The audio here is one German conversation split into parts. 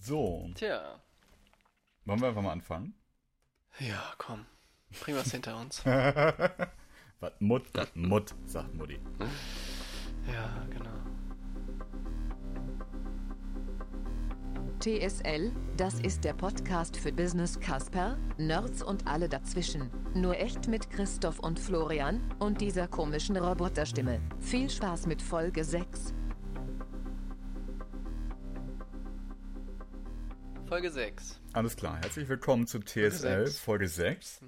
So, Tja, wollen wir einfach mal anfangen? ja, komm. Bring was hinter uns. Was Mut, was Mut, sagt Mutti. Ja, genau. TSL, das ist der Podcast für Business Casper, Nerds und alle dazwischen. Nur echt mit Christoph und Florian und dieser komischen Roboterstimme. Viel Spaß mit Folge 6. Folge 6. Alles klar, herzlich willkommen zu TSL sechs. Folge 6.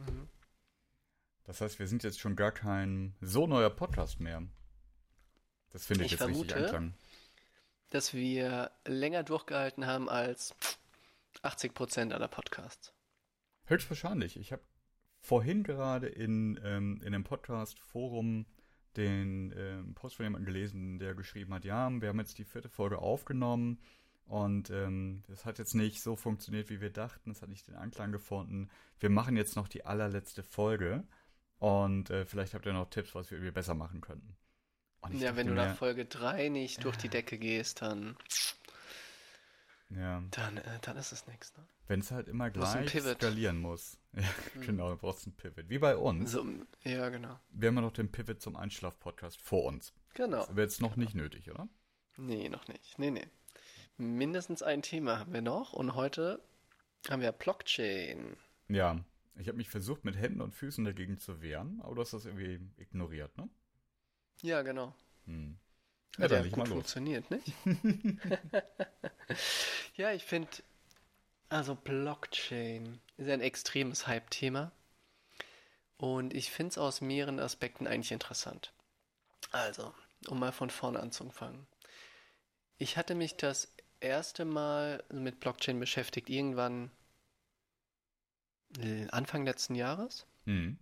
Das heißt, wir sind jetzt schon gar kein so neuer Podcast mehr. Das finde ich, Ich jetzt richtig vermute- Anklang. Dass wir länger durchgehalten haben als 80% aller Podcasts. Höchstwahrscheinlich. Ich habe vorhin gerade in, ähm, in einem Podcast-Forum den ähm, Post von jemandem gelesen, der geschrieben hat, ja, wir haben jetzt die vierte Folge aufgenommen und ähm, das hat jetzt nicht so funktioniert, wie wir dachten. Es hat nicht den Anklang gefunden. Wir machen jetzt noch die allerletzte Folge und äh, vielleicht habt ihr noch Tipps, was wir irgendwie besser machen könnten. Ja, wenn du nach Folge 3 nicht durch die Decke gehst, dann, ja, dann, äh, dann ist es nichts. Ne? wenn es halt immer gleich skalieren muss. Ja, genau, du brauchst einen Pivot. Wie bei uns. So, ja, genau. Wir haben ja noch den Pivot zum Einschlaf-Podcast vor uns. Genau. Das wäre jetzt noch nicht nötig, oder? Nee, noch nicht. Nee, nee. Mindestens ein Thema haben wir noch und heute haben wir Blockchain. Ja. Ich habe mich versucht, mit Händen und Füßen dagegen zu wehren, aber du hast das irgendwie ignoriert, ne? Ja, genau. Hm. Ja, Hat ja gut mal los. funktioniert, nicht? ja, ich finde, also Blockchain ist ein extremes Hype-Thema. Und ich finde es aus mehreren Aspekten eigentlich interessant. Also, um mal von vorne anzufangen. Ich hatte mich das erste Mal mit Blockchain beschäftigt, irgendwann äh, Anfang letzten Jahres. Hm.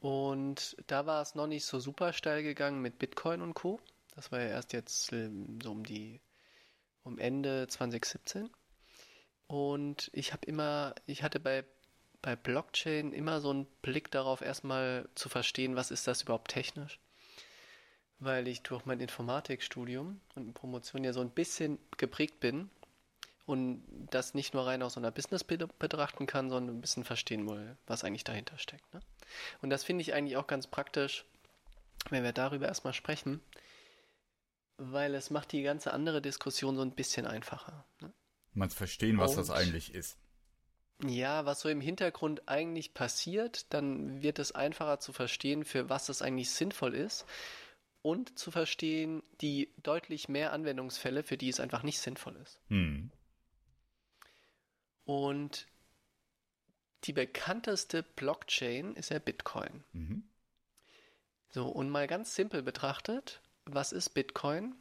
Und da war es noch nicht so super steil gegangen mit Bitcoin und Co. Das war ja erst jetzt ähm, so um die um Ende 2017. Und ich habe immer, ich hatte bei bei Blockchain immer so einen Blick darauf, erstmal zu verstehen, was ist das überhaupt technisch. Weil ich durch mein Informatikstudium und Promotion ja so ein bisschen geprägt bin und das nicht nur rein aus so einer Business betrachten kann, sondern ein bisschen verstehen will, was eigentlich dahinter steckt. Ne? Und das finde ich eigentlich auch ganz praktisch, wenn wir darüber erstmal sprechen, weil es macht die ganze andere Diskussion so ein bisschen einfacher. Ne? Man verstehen, was das Und- eigentlich ist. Ja, was so im Hintergrund eigentlich passiert, dann wird es einfacher zu verstehen, für was es eigentlich sinnvoll ist und zu verstehen die deutlich mehr Anwendungsfälle, für die es einfach nicht sinnvoll ist. Hm. Und die bekannteste Blockchain ist ja Bitcoin. Mhm. So, und mal ganz simpel betrachtet, was ist Bitcoin?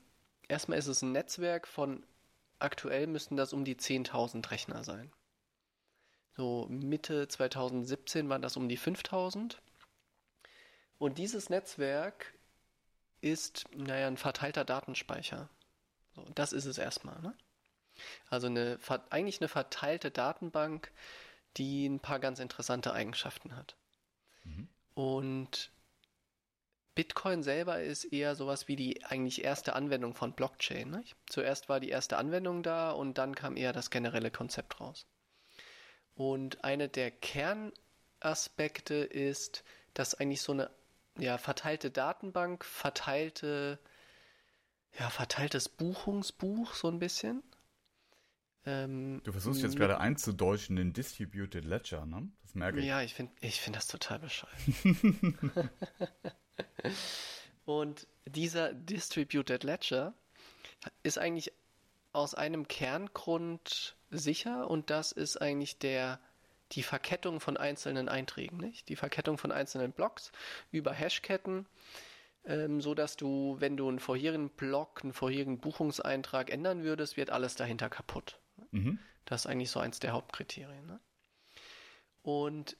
Erstmal ist es ein Netzwerk von, aktuell müssten das um die 10.000 Rechner sein. So, Mitte 2017 waren das um die 5.000. Und dieses Netzwerk ist, naja, ein verteilter Datenspeicher. So, das ist es erstmal, ne? Also eine, eigentlich eine verteilte Datenbank, die ein paar ganz interessante Eigenschaften hat. Und Bitcoin selber ist eher sowas wie die eigentlich erste Anwendung von Blockchain. Nicht? Zuerst war die erste Anwendung da und dann kam eher das generelle Konzept raus. Und eine der Kernaspekte ist, dass eigentlich so eine ja, verteilte Datenbank, verteilte, ja, verteiltes Buchungsbuch so ein bisschen. Ähm, Du versuchst jetzt gerade einzudeutschen den Distributed Ledger, ne? Das merke ich. Ja, ich finde ich find das total bescheuert. Und dieser Distributed Ledger ist eigentlich aus einem Kerngrund sicher und das ist eigentlich der die Verkettung von einzelnen Einträgen, nicht? Die Verkettung von einzelnen Blocks über Hashketten, ähm, so dass du, wenn du einen vorherigen Block, einen vorherigen Buchungseintrag ändern würdest, wird alles dahinter kaputt. Mhm. Das ist eigentlich so eins der Hauptkriterien. Ne? Und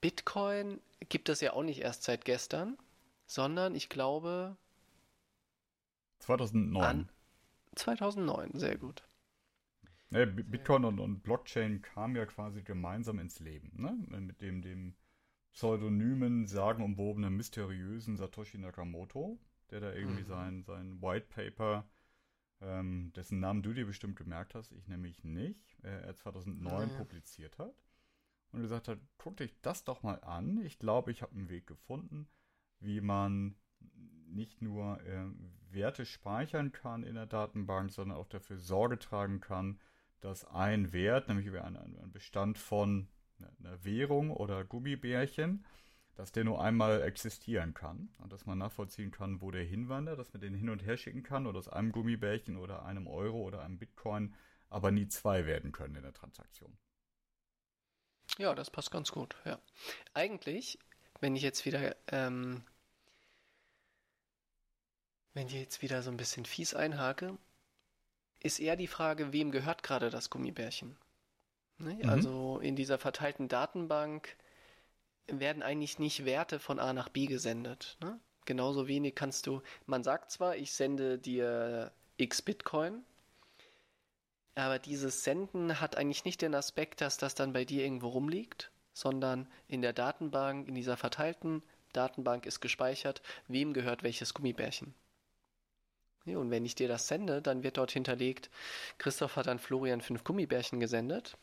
Bitcoin gibt es ja auch nicht erst seit gestern, sondern ich glaube 2009. an 2009. Sehr gut. Ja, B- Bitcoin und, und Blockchain kamen ja quasi gemeinsam ins Leben, ne? Mit dem, dem pseudonymen, sagenumwobenen, mysteriösen Satoshi Nakamoto, der da irgendwie sein, sein White Paper ähm, dessen Namen du dir bestimmt gemerkt hast, ich nämlich nicht, äh, er 2009 Ah. publiziert hat und gesagt hat, guck dich das doch mal an. Ich glaube, ich habe einen Weg gefunden, wie man nicht nur äh, Werte speichern kann in der Datenbank, sondern auch dafür Sorge tragen kann, dass ein Wert, nämlich über einen, Bestand von einer- einer Währung oder Gummibärchen, dass der nur einmal existieren kann und dass man nachvollziehen kann, wo der hinwandert, dass man den hin und her schicken kann oder aus einem Gummibärchen oder einem Euro oder einem Bitcoin, aber nie zwei werden können in der Transaktion. Ja, das passt ganz gut, ja. Eigentlich, wenn ich jetzt wieder, ähm, wenn ich jetzt wieder so ein bisschen fies einhake, ist eher die Frage, wem gehört gerade das Gummibärchen? Ne? Mhm. Also in dieser verteilten Datenbank werden eigentlich nicht Werte von A nach B gesendet. Ne? Genauso wenig kannst du, man sagt zwar, ich sende dir x Bitcoin, aber dieses Senden hat eigentlich nicht den Aspekt, dass das dann bei dir irgendwo rumliegt, sondern in der Datenbank, in dieser verteilten Datenbank ist gespeichert, wem gehört welches Gummibärchen. Ja, und wenn ich dir das sende, dann wird dort hinterlegt, Christoph hat an Florian fünf Gummibärchen gesendet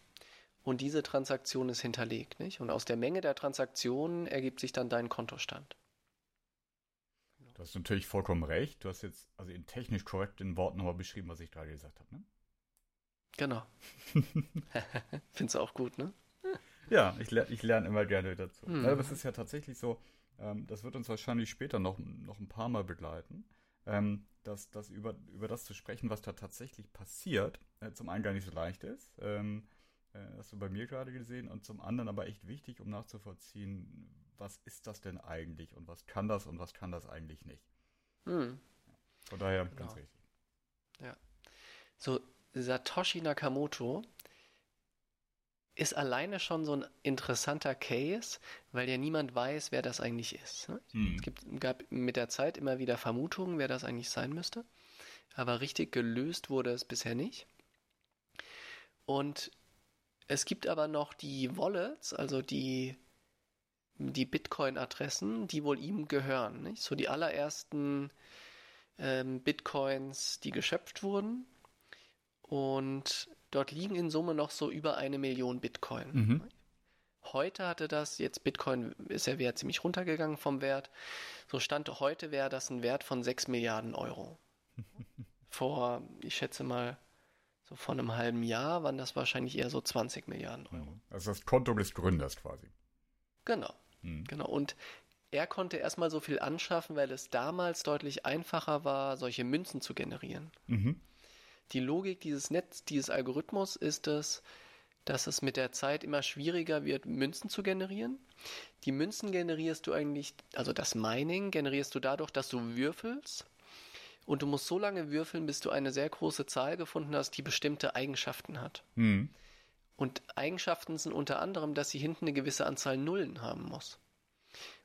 und diese Transaktion ist hinterlegt. Nicht? Und aus der Menge der Transaktionen ergibt sich dann dein Kontostand. Du hast natürlich vollkommen recht. Du hast jetzt also in technisch korrekten Worten nochmal beschrieben, was ich gerade gesagt habe. Ne? Genau. Findest du auch gut, ne? Ja, ich, ler ich lerne immer gerne dazu. Hm. Aber es ist ja tatsächlich so, ähm, das wird uns wahrscheinlich später noch, noch ein paar Mal begleiten, ähm, dass, dass über, über das zu sprechen, was da tatsächlich passiert, äh, zum einen gar nicht so leicht ist. Ähm, äh, hast du bei mir gerade gesehen und zum anderen aber echt wichtig, um nachzuvollziehen, was ist das denn eigentlich und was kann das und was kann das eigentlich nicht. Hm. Von daher Genau. ganz richtig. So, Satoshi Nakamoto ist alleine schon so ein interessanter Case, weil ja niemand weiß, wer das eigentlich ist. ne? Hm. Es gibt, gab mit der Zeit immer wieder Vermutungen, wer das eigentlich sein müsste. Aber richtig gelöst wurde es bisher nicht. Und es gibt aber noch die Wallets, also die, die Bitcoin-Adressen, die wohl ihm gehören. Nicht? So die allerersten ähm, Bitcoins, die geschöpft wurden. Und dort liegen in Summe noch so über eine Million Bitcoin. Mhm. Heute hatte das, jetzt Bitcoin ist ja wieder ziemlich runtergegangen vom Wert. So Stand heute wäre das ein Wert von 6 Milliarden Euro. Vor, ich schätze mal, so vor einem halben Jahr waren das wahrscheinlich eher so 20 Milliarden Euro. Mhm. Also das Konto des Gründers quasi. Genau, Hm. genau. Und er konnte erstmal so viel anschaffen, weil es damals deutlich einfacher war, solche Münzen zu generieren. Mhm. Die Logik dieses Netz, dieses Algorithmus ist es, dass es mit der Zeit immer schwieriger wird, Münzen zu generieren. Die Münzen generierst du eigentlich, also das Mining generierst du dadurch, dass du würfelst. Und du musst so lange würfeln, bis du eine sehr große Zahl gefunden hast, die bestimmte Eigenschaften hat. Hm. Und Eigenschaften sind unter anderem, dass sie hinten eine gewisse Anzahl Nullen haben muss.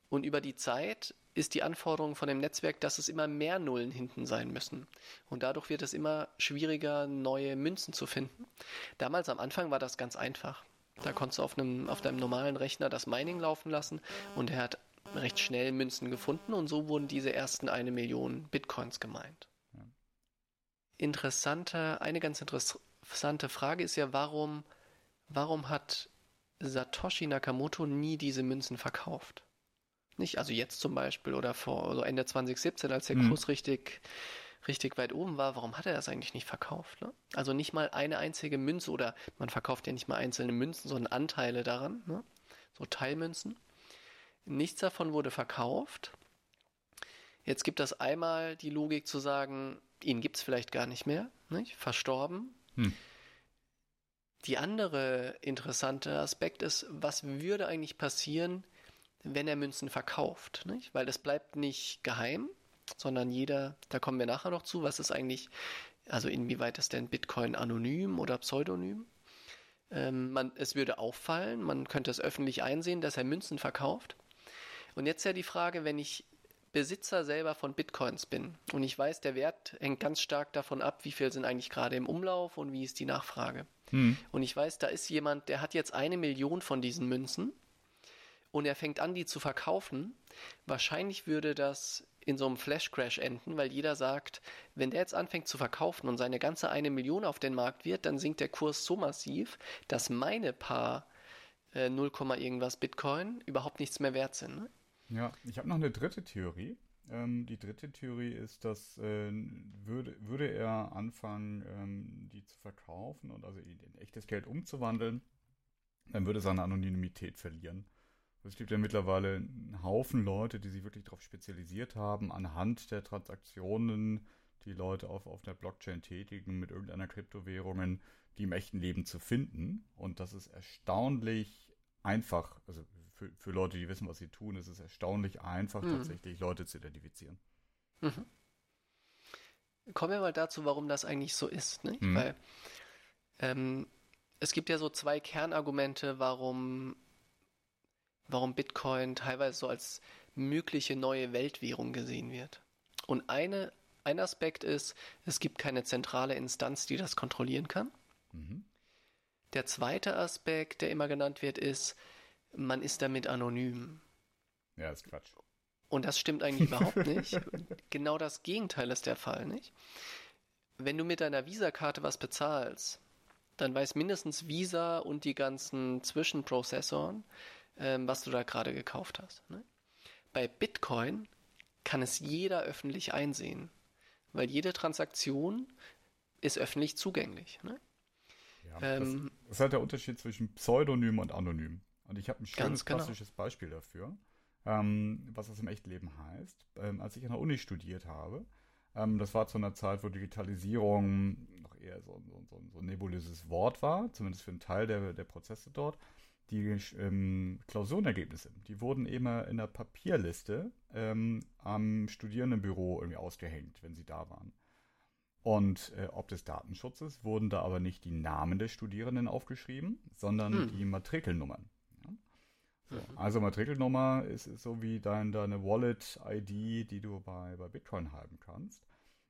Und über die Zeit ist die Anforderung von dem Netzwerk, dass es immer mehr Nullen hinten sein müssen. Und dadurch wird es immer schwieriger, neue Münzen zu finden. Damals am Anfang war das ganz einfach. Da konntest du auf, einem, auf deinem normalen Rechner das Mining laufen lassen und er hat recht schnell Münzen gefunden und so wurden diese ersten eine Million Bitcoins gemeint. Interessante, eine ganz interessante Frage ist ja, warum, warum hat Satoshi Nakamoto nie diese Münzen verkauft? Nicht, also jetzt zum Beispiel oder vor also Ende 2017, als der Mhm. Kurs richtig, richtig weit oben war, warum hat er das eigentlich nicht verkauft? Ne? Also nicht mal eine einzige Münze oder man verkauft ja nicht mal einzelne Münzen, sondern Anteile daran, ne? so Teilmünzen. Nichts davon wurde verkauft. Jetzt gibt es einmal die Logik zu sagen, ihn gibt es vielleicht gar nicht mehr, nicht? verstorben. Hm. Die andere interessante Aspekt ist, was würde eigentlich passieren, wenn er Münzen verkauft? Nicht? Weil es bleibt nicht geheim, sondern jeder, da kommen wir nachher noch zu, was ist eigentlich, also inwieweit ist denn Bitcoin anonym oder pseudonym? Ähm, man, es würde auffallen, man könnte es öffentlich einsehen, dass er Münzen verkauft. Und jetzt ja die Frage, wenn ich Besitzer selber von Bitcoins bin und ich weiß, der Wert hängt ganz stark davon ab, wie viel sind eigentlich gerade im Umlauf und wie ist die Nachfrage. Hm. Und ich weiß, da ist jemand, der hat jetzt eine Million von diesen Münzen und er fängt an, die zu verkaufen. Wahrscheinlich würde das in so einem Flash-Crash enden, weil jeder sagt, wenn der jetzt anfängt zu verkaufen und seine ganze eine Million auf den Markt wird, dann sinkt der Kurs so massiv, dass meine paar äh, 0, irgendwas Bitcoin überhaupt nichts mehr wert sind. Ne? Ja, ich habe noch eine dritte Theorie. Ähm, die dritte Theorie ist, dass äh, würde, würde er anfangen, ähm, die zu verkaufen und also in, in echtes Geld umzuwandeln, dann würde seine Anonymität verlieren. Es gibt ja mittlerweile einen Haufen Leute, die sich wirklich darauf spezialisiert haben, anhand der Transaktionen, die Leute auf, auf der Blockchain tätigen, mit irgendeiner Kryptowährungen, die im echten Leben zu finden. Und das ist erstaunlich einfach, also für, für Leute, die wissen, was sie tun, ist es erstaunlich einfach, mhm. tatsächlich Leute zu identifizieren. Mhm. Kommen wir mal dazu, warum das eigentlich so ist. Nicht? Mhm. Weil ähm, es gibt ja so zwei Kernargumente, warum, warum Bitcoin teilweise so als mögliche neue Weltwährung gesehen wird. Und eine, ein Aspekt ist, es gibt keine zentrale Instanz, die das kontrollieren kann. Mhm. Der zweite Aspekt, der immer genannt wird, ist, man ist damit anonym. Ja, ist Quatsch. Und das stimmt eigentlich überhaupt nicht. Genau das Gegenteil ist der Fall, nicht? Wenn du mit deiner Visa-Karte was bezahlst, dann weiß mindestens Visa und die ganzen Zwischenprozessoren, ähm, was du da gerade gekauft hast. Ne? Bei Bitcoin kann es jeder öffentlich einsehen, weil jede Transaktion ist öffentlich zugänglich. Ne? Ja, ähm, das, das, ist halt der Unterschied zwischen Pseudonym und Anonym. Und ich habe ein schönes genau. klassisches Beispiel dafür, ähm, was das im echten Leben heißt. Ähm, als ich an der Uni studiert habe, ähm, das war zu einer Zeit, wo Digitalisierung noch eher so, so, so, so ein nebulöses Wort war, zumindest für einen Teil der, der Prozesse dort. Die ähm, Klausurenergebnisse, die wurden immer in der Papierliste ähm, am Studierendenbüro irgendwie ausgehängt, wenn sie da waren. Und äh, ob des Datenschutzes wurden da aber nicht die Namen der Studierenden aufgeschrieben, sondern hm. die Matrikelnummern. So, mhm. also Matrikelnummer ist, ist so wie dein, deine Wallet-ID, die du bei, bei Bitcoin haben kannst.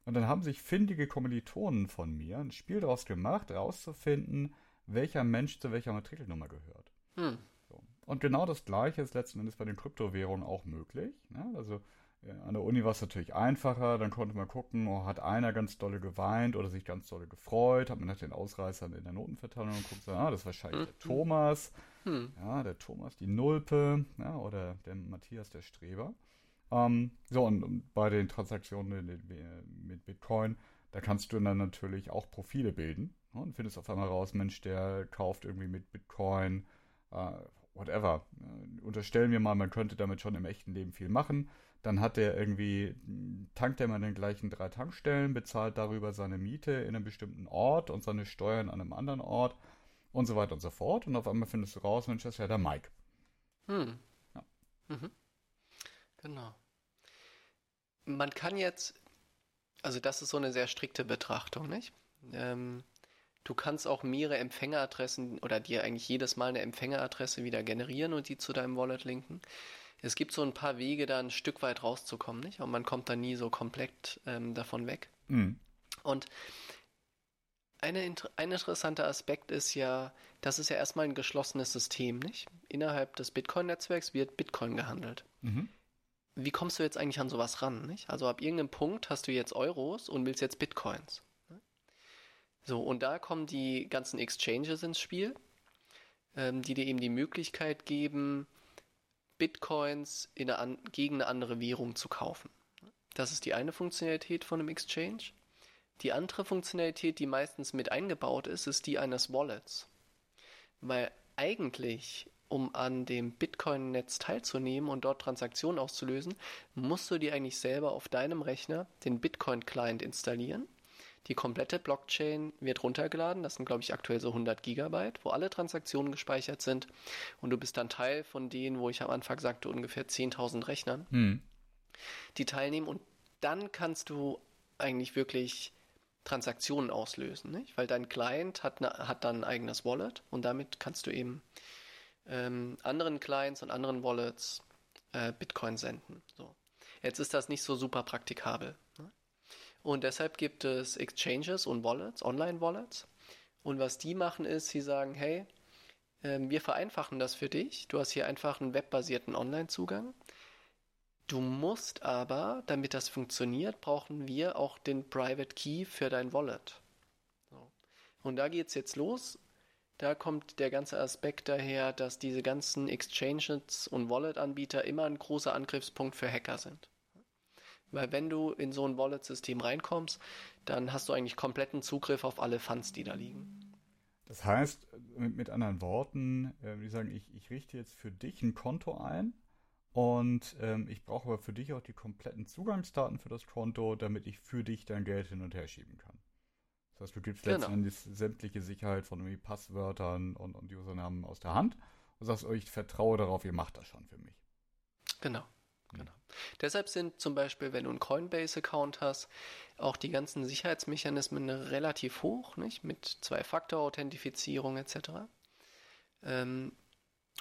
Und dann haben sich findige Kommilitonen von mir ein Spiel daraus gemacht, herauszufinden, welcher Mensch zu welcher Matrikelnummer gehört. Hm. So. Und genau das Gleiche ist letzten Endes bei den Kryptowährungen auch möglich. Ne? Also ja, an der Uni war es natürlich einfacher, dann konnte man gucken, oh, hat einer ganz dolle geweint oder sich ganz dolle gefreut, hat man nach den Ausreißern in der Notenverteilung und guckt, ah, das ist wahrscheinlich der mhm. Thomas, hm. ja, der Thomas die Nulpe, ja, oder der Matthias der Streber. Ähm, so, und, und, bei den Transaktionen mit, mit, Bitcoin, da kannst du dann natürlich auch Profile bilden ja, und findest auf einmal raus, Mensch, der kauft irgendwie mit Bitcoin, äh, whatever. Äh, unterstellen wir mal, man könnte damit schon im echten Leben viel machen dann hat er irgendwie, tankt er mal in den gleichen drei Tankstellen, bezahlt darüber seine Miete in einem bestimmten Ort und seine Steuern an einem anderen Ort und so weiter und so fort. Und auf einmal findest du raus, Mensch, das ist ja der Mike. Hm. Ja. Mhm. Genau. Man kann jetzt, also das ist so eine sehr strikte Betrachtung, nicht? Ähm, du kannst auch mehrere Empfängeradressen oder dir eigentlich jedes Mal eine Empfängeradresse wieder generieren und die zu deinem Wallet linken es gibt so ein paar Wege, da ein Stück weit rauszukommen, nicht? Und man kommt da nie so komplett ähm, davon weg. Mhm. Und eine, ein interessanter Aspekt ist ja, das ist ja erstmal ein geschlossenes System, nicht? Innerhalb des Bitcoin-Netzwerks wird Bitcoin gehandelt. Mhm. Wie kommst du jetzt eigentlich an sowas ran, nicht? Also ab irgendeinem Punkt hast du jetzt Euros und willst jetzt Bitcoins. So, und da kommen die ganzen Exchanges ins Spiel, ähm, die dir eben die Möglichkeit geben, Bitcoins eine gegen eine andere Währung zu kaufen. Das ist die eine Funktionalität von einem Exchange. Die andere Funktionalität, die meistens mit eingebaut ist, ist die eines Wallets. Weil eigentlich, um an dem Bitcoin-Netz teilzunehmen und dort Transaktionen auszulösen, musst du dir eigentlich selber auf deinem Rechner den Bitcoin-Client installieren die komplette Blockchain wird runtergeladen. Das sind, glaube ich, aktuell so 100 Gigabyte, wo alle Transaktionen gespeichert sind. Und du bist dann Teil von denen, wo ich am Anfang sagte, ungefähr 10.000 Rechnern, hm. die teilnehmen. Und dann kannst du eigentlich wirklich Transaktionen auslösen, nicht? weil dein Client hat, ne, hat dann ein eigenes Wallet und damit kannst du eben ähm, anderen Clients und anderen Wallets äh, Bitcoin senden. So. Jetzt ist das nicht so super praktikabel. Und deshalb gibt es Exchanges und Wallets, Online-Wallets. Und was die machen ist, sie sagen, hey, ähm, wir vereinfachen das für dich. Du hast hier einfach einen webbasierten Online-Zugang. Du musst aber, damit das funktioniert, brauchen wir auch den Private Key für dein Wallet. Und da geht's jetzt los. Da kommt der ganze Aspekt daher, dass diese ganzen Exchanges und Wallet-Anbieter immer ein großer Angriffspunkt für Hacker sind. Weil wenn du in so ein Wallet-System reinkommst, dann hast du eigentlich kompletten Zugriff auf alle Funds, die da liegen. Das heißt, mit, mit anderen Worten, äh, die sagen, ich, ich richte jetzt für dich ein Konto ein und ähm, ich brauche aber für dich auch die kompletten Zugangsdaten für das Konto, damit ich für dich dein Geld hin und her schieben kann. Das heißt, du gibst Genau. letztendlich sämtliche Sicherheit von irgendwie Passwörtern und, und Usernamen aus der Hand und sagst, oh, ich vertraue darauf, ihr macht das schon für mich. Genau. Genau. Deshalb sind zum Beispiel, wenn du einen Coinbase-Account hast, auch die ganzen Sicherheitsmechanismen relativ hoch, nicht? Mit Zwei-Faktor-Authentifizierung etc. Ähm,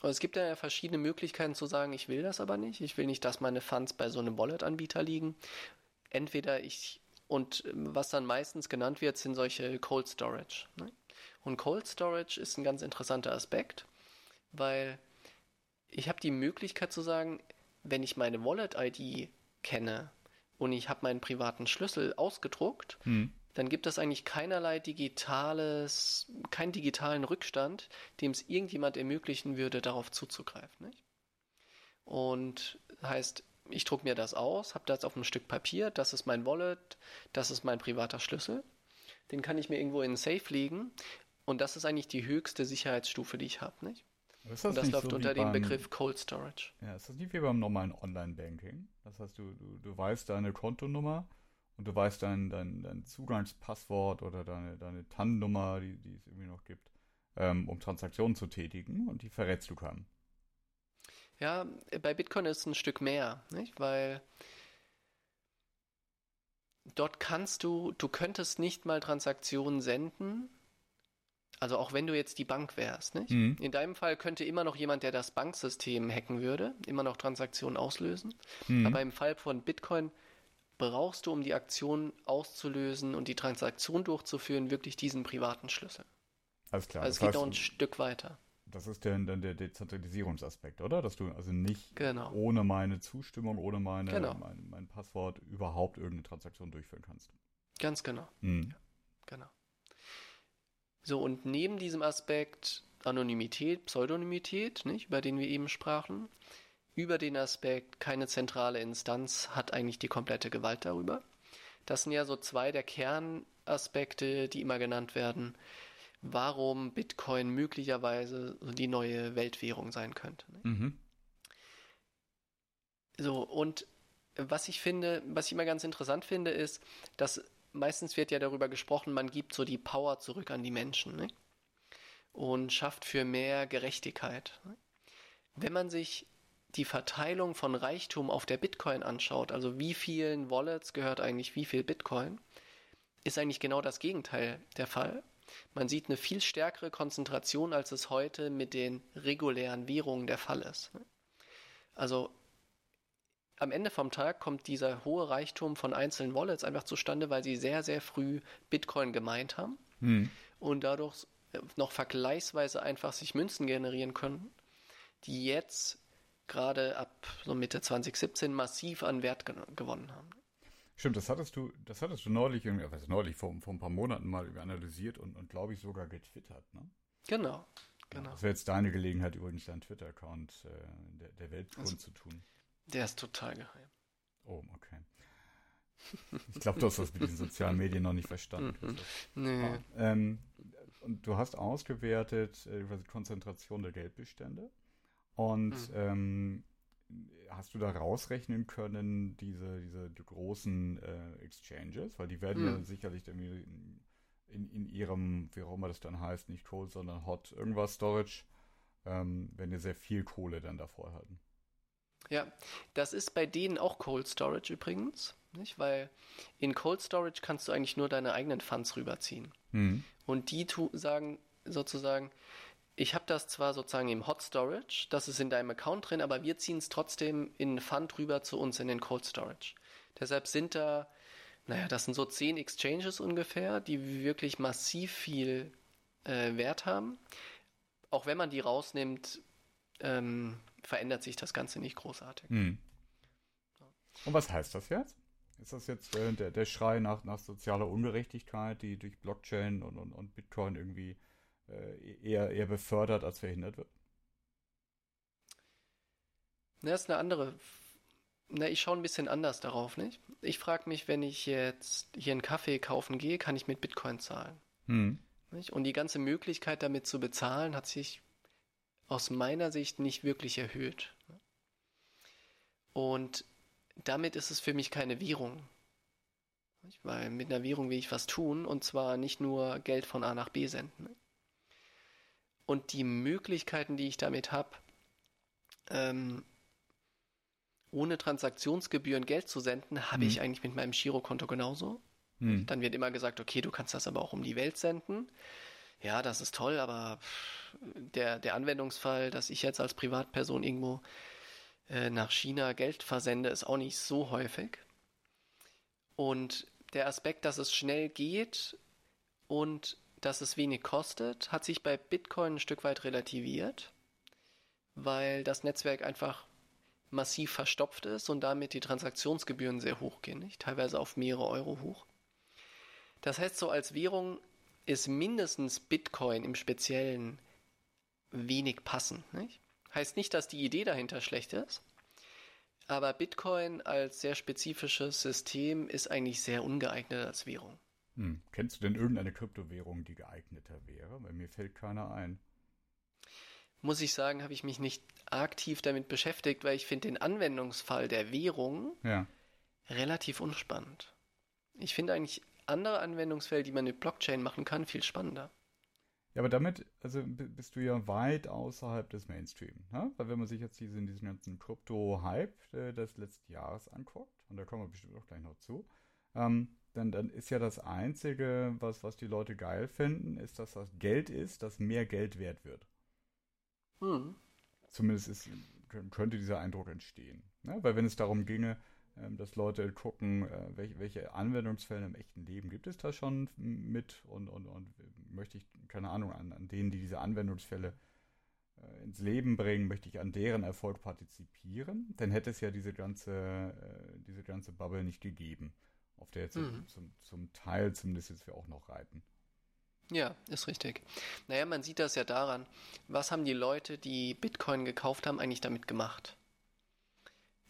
und es gibt ja verschiedene Möglichkeiten zu sagen, ich will das aber nicht. Ich will nicht, dass meine Funds bei so einem Wallet-Anbieter liegen. Entweder ich, und ähm, was dann meistens genannt wird, sind solche Cold Storage. Ne? Und Cold Storage ist ein ganz interessanter Aspekt, weil ich habe die Möglichkeit zu sagen, wenn ich meine Wallet-ID kenne und ich habe meinen privaten Schlüssel ausgedruckt, Hm. dann gibt es eigentlich keinerlei digitales, keinen digitalen Rückstand, dem es irgendjemand ermöglichen würde, darauf zuzugreifen. Nicht? Und heißt, ich drucke mir das aus, habe das auf einem Stück Papier, das ist mein Wallet, das ist mein privater Schlüssel. Den kann ich mir irgendwo in einen Safe legen und das ist eigentlich die höchste Sicherheitsstufe, die ich habe. Nicht? Ist Und das läuft so unter dem Begriff Cold Storage. Ja, ist das nicht wie beim normalen Online-Banking? Das heißt, du, du, du weißt deine Kontonummer und du weißt dein, dein, dein Zugangspasswort oder deine, deine TAN-Nummer, die, die es irgendwie noch gibt, ähm, um Transaktionen zu tätigen und die verrätst du keinem. Ja, bei Bitcoin ist es ein Stück mehr, nicht? Weil dort kannst du, du könntest nicht mal Transaktionen senden, also auch wenn du jetzt die Bank wärst, nicht? Mhm. In deinem Fall könnte immer noch jemand, der das Banksystem hacken würde, immer noch Transaktionen auslösen. Mhm. Aber im Fall von Bitcoin brauchst du, um die Aktion auszulösen und die Transaktion durchzuführen, wirklich diesen privaten Schlüssel. Alles klar. also es das, geht noch ein Stück weiter. das ist dann der, der Dezentralisierungsaspekt, oder? Dass du also nicht Genau. ohne meine Zustimmung, ohne meine, Genau. mein, mein Passwort überhaupt irgendeine Transaktion durchführen kannst. Ganz genau. Mhm. Genau. So, und neben diesem Aspekt Anonymität, Pseudonymität, nicht, über den wir eben sprachen, über den Aspekt keine zentrale Instanz hat eigentlich die komplette Gewalt darüber. Das sind ja so zwei der Kernaspekte, die immer genannt werden, warum Bitcoin möglicherweise die neue Weltwährung sein könnte. Mhm. So, und was ich finde, was ich immer ganz interessant finde, ist, dass meistens wird ja darüber gesprochen, man gibt so die Power zurück an die Menschen ne? und schafft für mehr Gerechtigkeit. Wenn man sich die Verteilung von Reichtum auf der Bitcoin anschaut, also wie vielen Wallets gehört eigentlich wie viel Bitcoin, ist eigentlich genau das Gegenteil der Fall. Man sieht eine viel stärkere Konzentration, als es heute mit den regulären Währungen der Fall ist. ne? Also am Ende vom Tag kommt dieser hohe Reichtum von einzelnen Wallets einfach zustande, weil sie sehr, sehr früh Bitcoin gemeint haben Mhm. und dadurch noch vergleichsweise einfach sich Münzen generieren können, die jetzt gerade ab so Mitte 2017 massiv an Wert ge gewonnen haben. Stimmt, das hattest du, das hattest du neulich was neulich vor, vor ein paar Monaten mal analysiert und, und glaube ich sogar getwittert, ne? Genau, genau. Das wäre jetzt deine Gelegenheit, übrigens deinen Twitter-Account äh, der, der Welt Also- kundzutun. Der ist total geheim. Oh, okay. Ich glaube, du hast das mit diesen sozialen Medien noch nicht verstanden. Mhm. Christoph. Nö. Ah, ähm, und du hast ausgewertet äh, über die Konzentration der Geldbestände. Und Mhm. ähm, hast du da rausrechnen können, diese, diese die großen äh, Exchanges? Weil die werden ja Mhm. sicherlich irgendwie in, in ihrem, wie auch immer das dann heißt, nicht Cold, sondern Hot irgendwas Storage, ähm, werden ja sehr viel Kohle dann davor halten. Ja, das ist bei denen auch Cold Storage übrigens, nicht? Weil in Cold Storage kannst du eigentlich nur deine eigenen Funds rüberziehen. Mhm. Und die tu sagen sozusagen, ich habe das zwar sozusagen im Hot Storage, das ist in deinem Account drin, aber wir ziehen es trotzdem in den Fund rüber zu uns in den Cold Storage. Deshalb sind da, naja, das sind so zehn Exchanges ungefähr, die wirklich massiv viel äh, Wert haben. Auch wenn man die rausnimmt, ähm, verändert sich das Ganze nicht großartig. Mhm. Und was heißt das jetzt? Ist das jetzt äh, der, der Schrei nach, nach sozialer Ungerechtigkeit, die durch Blockchain und, und, und Bitcoin irgendwie äh, eher, eher befördert als verhindert wird? Na, das ist eine andere. Na, ich schaue ein bisschen anders darauf, nicht? Ich frage mich, wenn ich jetzt hier einen Kaffee kaufen gehe, kann ich mit Bitcoin zahlen. Hm. Nicht? Und die ganze Möglichkeit damit zu bezahlen hat sich aus meiner Sicht nicht wirklich erhöht. Und damit ist es für mich keine Währung. Weil mit einer Währung will ich was tun und zwar nicht nur Geld von A nach B senden. Und die Möglichkeiten, die ich damit habe, ähm, ohne Transaktionsgebühren Geld zu senden, habe Hm. ich eigentlich mit meinem Girokonto genauso. Hm. Dann wird immer gesagt, okay, du kannst das aber auch um die Welt senden. Ja, das ist toll, aber der, der Anwendungsfall, dass ich jetzt als Privatperson irgendwo äh, nach China Geld versende, ist auch nicht so häufig. Und der Aspekt, dass es schnell geht und dass es wenig kostet, hat sich bei Bitcoin ein Stück weit relativiert, weil das Netzwerk einfach massiv verstopft ist und damit die Transaktionsgebühren sehr hoch gehen, nicht? teilweise auf mehrere Euro hoch. Das heißt, so als Währung ist mindestens Bitcoin im Speziellen wenig passend. Nicht? Heißt nicht, dass die Idee dahinter schlecht ist, aber Bitcoin als sehr spezifisches System ist eigentlich sehr ungeeignet als Währung. Hm. Kennst du denn irgendeine Kryptowährung, die geeigneter wäre? Weil mir fällt keiner ein. Muss ich sagen, habe ich mich nicht aktiv damit beschäftigt, weil ich finde den Anwendungsfall der Währung Ja. relativ unspannend. Ich finde eigentlich andere Anwendungsfälle, die man mit Blockchain machen kann, viel spannender. Ja, aber damit, also bist du ja weit außerhalb des Mainstream. Ne? Weil wenn man sich jetzt diesen, diesen ganzen Krypto-Hype äh, des letzten Jahres anguckt, und da kommen wir bestimmt auch gleich noch zu, ähm, dann, dann ist ja das Einzige, was, was die Leute geil finden, ist, dass das Geld ist, das mehr Geld wert wird. Hm. Zumindest ist, kö- könnte dieser Eindruck entstehen. Ne? Weil wenn es darum ginge, dass Leute gucken, äh, welche, welche Anwendungsfälle im echten Leben gibt es da schon mit und, und, und möchte ich, keine Ahnung, an, an denen, die diese Anwendungsfälle äh, ins Leben bringen, möchte ich an deren Erfolg partizipieren, dann hätte es ja diese ganze, äh, diese ganze Bubble nicht gegeben, auf der jetzt Mhm. zum, zum Teil zumindest jetzt wir auch noch reiten. Ja, ist richtig. Naja, man sieht das ja daran, was haben die Leute, die Bitcoin gekauft haben, eigentlich damit gemacht?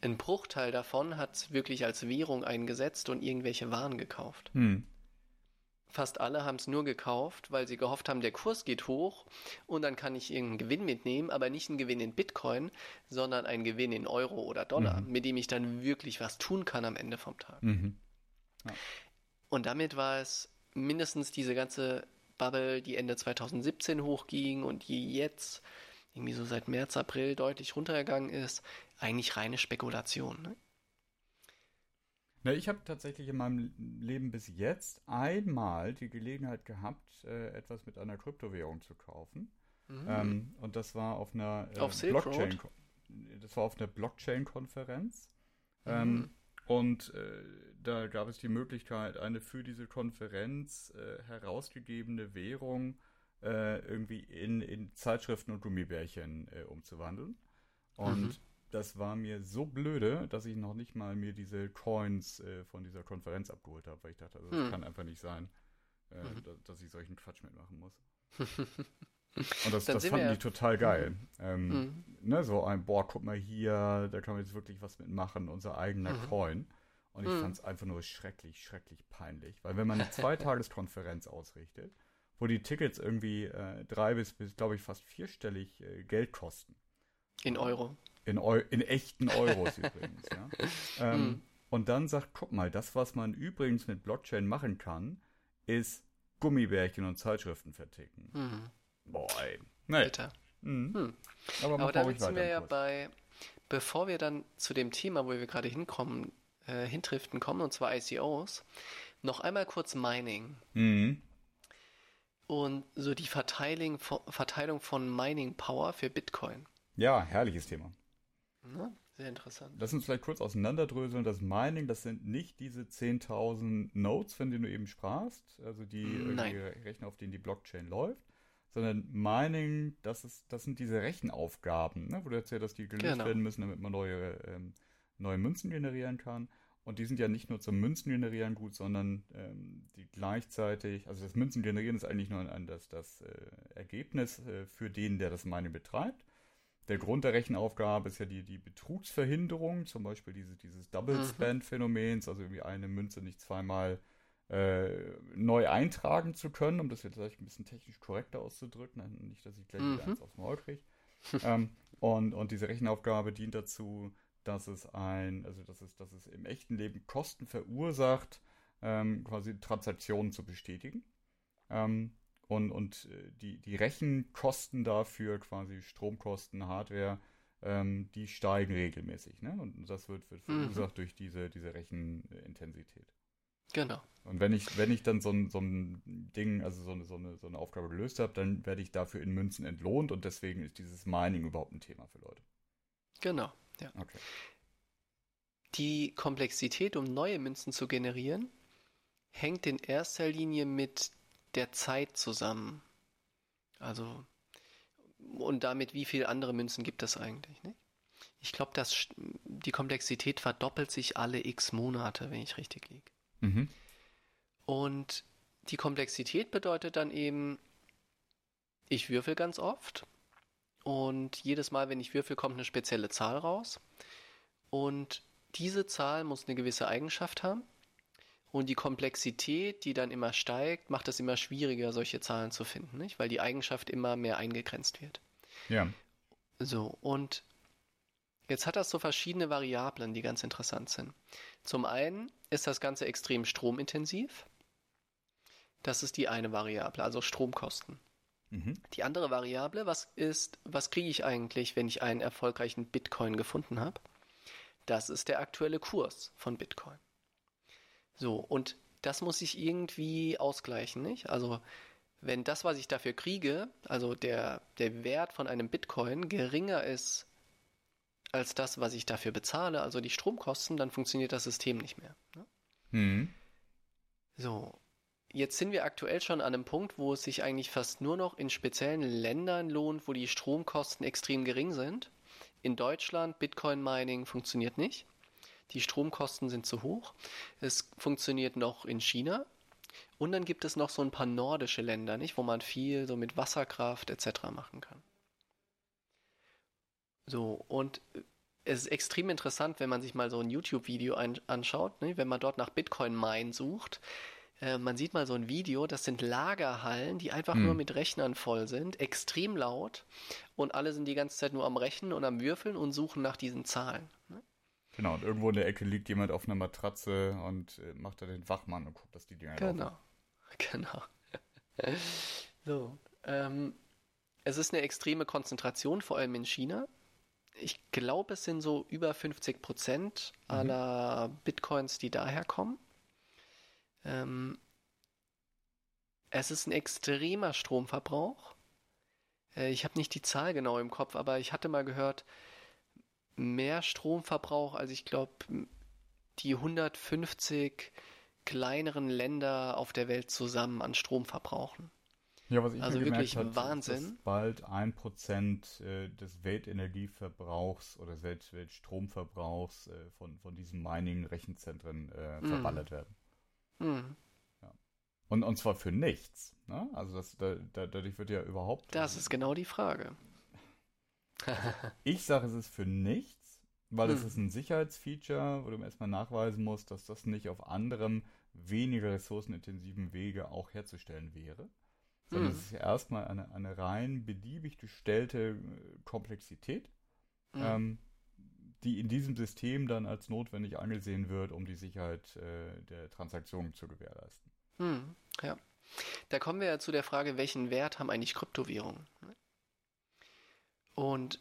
Ein Bruchteil davon hat es wirklich als Währung eingesetzt und irgendwelche Waren gekauft. Hm. Fast alle haben es nur gekauft, weil sie gehofft haben, der Kurs geht hoch und dann kann ich irgendeinen Gewinn mitnehmen, aber nicht einen Gewinn in Bitcoin, sondern einen Gewinn in Euro oder Dollar, Mhm. mit dem ich dann wirklich was tun kann am Ende vom Tag. Mhm. Und damit war es mindestens diese ganze Bubble, die Ende 2017 hochging und die jetzt irgendwie so seit März, April deutlich runtergegangen ist, eigentlich reine Spekulation. Ne? Na, ich habe tatsächlich in meinem Leben bis jetzt einmal die Gelegenheit gehabt, äh, etwas mit einer Kryptowährung zu kaufen. Mhm. Ähm, und das war auf einer äh, Auf Blockchain. Das war auf einer Blockchain-Konferenz. Ähm, Mhm. Und äh, da gab es die Möglichkeit, eine für diese Konferenz äh, herausgegebene Währung äh, irgendwie in, in Zeitschriften und Gummibärchen äh, umzuwandeln. Und Mhm. das war mir so blöde, dass ich noch nicht mal mir diese Coins äh, von dieser Konferenz abgeholt habe, weil ich dachte, also, das Hm. kann einfach nicht sein, äh, Mhm. dass, dass ich solchen Quatsch mitmachen muss. Und das, das fanden wir die total geil. Ähm, Mhm. ne, so ein, boah, guck mal hier, da kann man jetzt wirklich was mitmachen, unser eigener Mhm. Coin. Und ich Mhm. fand es einfach nur schrecklich, schrecklich peinlich. Weil wenn man eine Zweitageskonferenz ausrichtet, wo die Tickets irgendwie äh, drei bis, bis glaube ich, fast vierstellig äh, Geld kosten. In Euro. In, Eu in echten Euros übrigens, ja. Ähm, Mhm. Und dann sagt, guck mal, das, was man übrigens mit Blockchain machen kann, ist Gummibärchen und Zeitschriften verticken. Mhm. Boah, ey. Nee. Bitter. Mhm. Hm. Aber, Aber damit sind wir ja bei, bevor wir dann zu dem Thema, wo wir gerade hinkommen, äh, hintriften kommen, und zwar ICOs, noch einmal kurz Mining. Mhm. Und so die Verteilung von, Verteilung von Mining Power für Bitcoin. Ja, herrliches Thema. Ne? Sehr interessant. Lass uns vielleicht kurz auseinanderdröseln. Das Mining, das sind nicht diese 10.000 Nodes, von denen du eben sprachst, also die Nein. irgendwie Rechner, auf denen die Blockchain läuft, sondern Mining, das, ist, das sind diese Rechenaufgaben, ne, wo du erzählt hast, die gelöst Genau. werden müssen, damit man neue, ähm, neue Münzen generieren kann. Und die sind ja nicht nur zum Münzen generieren gut, sondern ähm, die gleichzeitig, also das Münzen generieren ist eigentlich nur ein, das, das äh, Ergebnis äh, für den, der das Mining betreibt. Der Grund der Rechenaufgabe ist ja die, die Betrugsverhinderung, zum Beispiel diese, dieses Double Spend Phänomens, also irgendwie eine Münze nicht zweimal äh, neu eintragen zu können, um das jetzt vielleicht ein bisschen technisch korrekter auszudrücken, nicht, dass ich gleich wieder Mhm. eins aufs Maul kriege. ähm, und, und diese Rechenaufgabe dient dazu, dass es ein, also dass es, dass es im echten Leben Kosten verursacht, ähm, quasi Transaktionen zu bestätigen. Ähm, und und äh, die, die Rechenkosten dafür, quasi Stromkosten, Hardware, ähm, die steigen regelmäßig. Ne? Und das wird, wird Mhm. verursacht durch diese, diese Rechenintensität. Genau. Und wenn ich, wenn ich dann so ein, so ein Ding, also so eine, so eine, so eine Aufgabe gelöst habe, dann werde ich dafür in Münzen entlohnt und deswegen ist dieses Mining überhaupt ein Thema für Leute. Genau. Ja. Okay. Die Komplexität, um neue Münzen zu generieren, hängt in erster Linie mit der Zeit zusammen. Also, und damit, wie viele andere Münzen gibt es eigentlich, nicht? Ich glaube, dass die Komplexität verdoppelt sich alle x Monate, wenn ich richtig liege. Mhm. Und die Komplexität bedeutet dann eben, ich würfel ganz oft und jedes Mal, wenn ich würfel, kommt eine spezielle Zahl raus. Und diese Zahl muss eine gewisse Eigenschaft haben. Und die Komplexität, die dann immer steigt, macht es immer schwieriger, solche Zahlen zu finden, nicht? weil die Eigenschaft immer mehr eingegrenzt wird. Ja. So, und jetzt hat das so verschiedene Variablen, die ganz interessant sind. Zum einen ist das Ganze extrem stromintensiv. Das ist die eine Variable, also Stromkosten. Mhm. Die andere Variable, was ist, was kriege ich eigentlich, wenn ich einen erfolgreichen Bitcoin gefunden habe? Das ist der aktuelle Kurs von Bitcoin. So, und das muss ich irgendwie ausgleichen, nicht? Also, wenn das, was ich dafür kriege, also der, der Wert von einem Bitcoin geringer ist als das, was ich dafür bezahle, also die Stromkosten, dann funktioniert das System nicht mehr. Ne? Mhm. So, jetzt sind wir aktuell schon an einem Punkt, wo es sich eigentlich fast nur noch in speziellen Ländern lohnt, wo die Stromkosten extrem gering sind. In Deutschland, Bitcoin-Mining funktioniert nicht. Die Stromkosten sind zu hoch. Es funktioniert noch in China. Und dann gibt es noch so ein paar nordische Länder, nicht, wo man viel so mit Wasserkraft etc. machen kann. So, und es ist extrem interessant, wenn man sich mal so ein YouTube-Video anschaut, ne? wenn man dort nach Bitcoin Mine sucht. Äh, man sieht mal so ein Video, das sind Lagerhallen, die einfach Hm. nur mit Rechnern voll sind, extrem laut und alle sind die ganze Zeit nur am Rechnen und am Würfeln und suchen nach diesen Zahlen. Ne? Genau, und irgendwo in der Ecke liegt jemand auf einer Matratze und äh, macht da den Wachmann und guckt, dass die Dinger laufen. Genau, genau. so, ähm, es ist eine extreme Konzentration, vor allem in China. Ich glaube, es sind so über 50 Prozent Mhm. aller Bitcoins, die daher kommen. Ähm, es ist ein extremer Stromverbrauch. Äh, ich habe nicht die Zahl genau im Kopf, aber ich hatte mal gehört, mehr Stromverbrauch als ich glaube, die 150 kleineren Länder auf der Welt zusammen an Strom verbrauchen. Ja, was ich Also mir wirklich ist, Wahnsinn. dass bald ein Prozent äh, des Weltenergieverbrauchs oder Welt Weltstromverbrauchs äh, von, von diesen Mining-Rechenzentren äh, Mhm. verballert werden. Hm, Und, und zwar für nichts. Ne? Also das, da, da, dadurch wird ja überhaupt. das ist genau die Frage. Ich sage, es ist für nichts, weil es Hm. ist ein Sicherheitsfeature, wo du erstmal nachweisen musst, dass das nicht auf anderem, weniger ressourcenintensiven Wege auch herzustellen wäre. Sondern Hm. es ist ja erstmal eine, eine rein beliebig gestellte äh, Komplexität, Hm. ähm, die in diesem System dann als notwendig angesehen wird, um die Sicherheit äh, der Transaktionen zu gewährleisten. Hm, ja. Da kommen wir ja zu der Frage, welchen Wert haben eigentlich Kryptowährungen? Und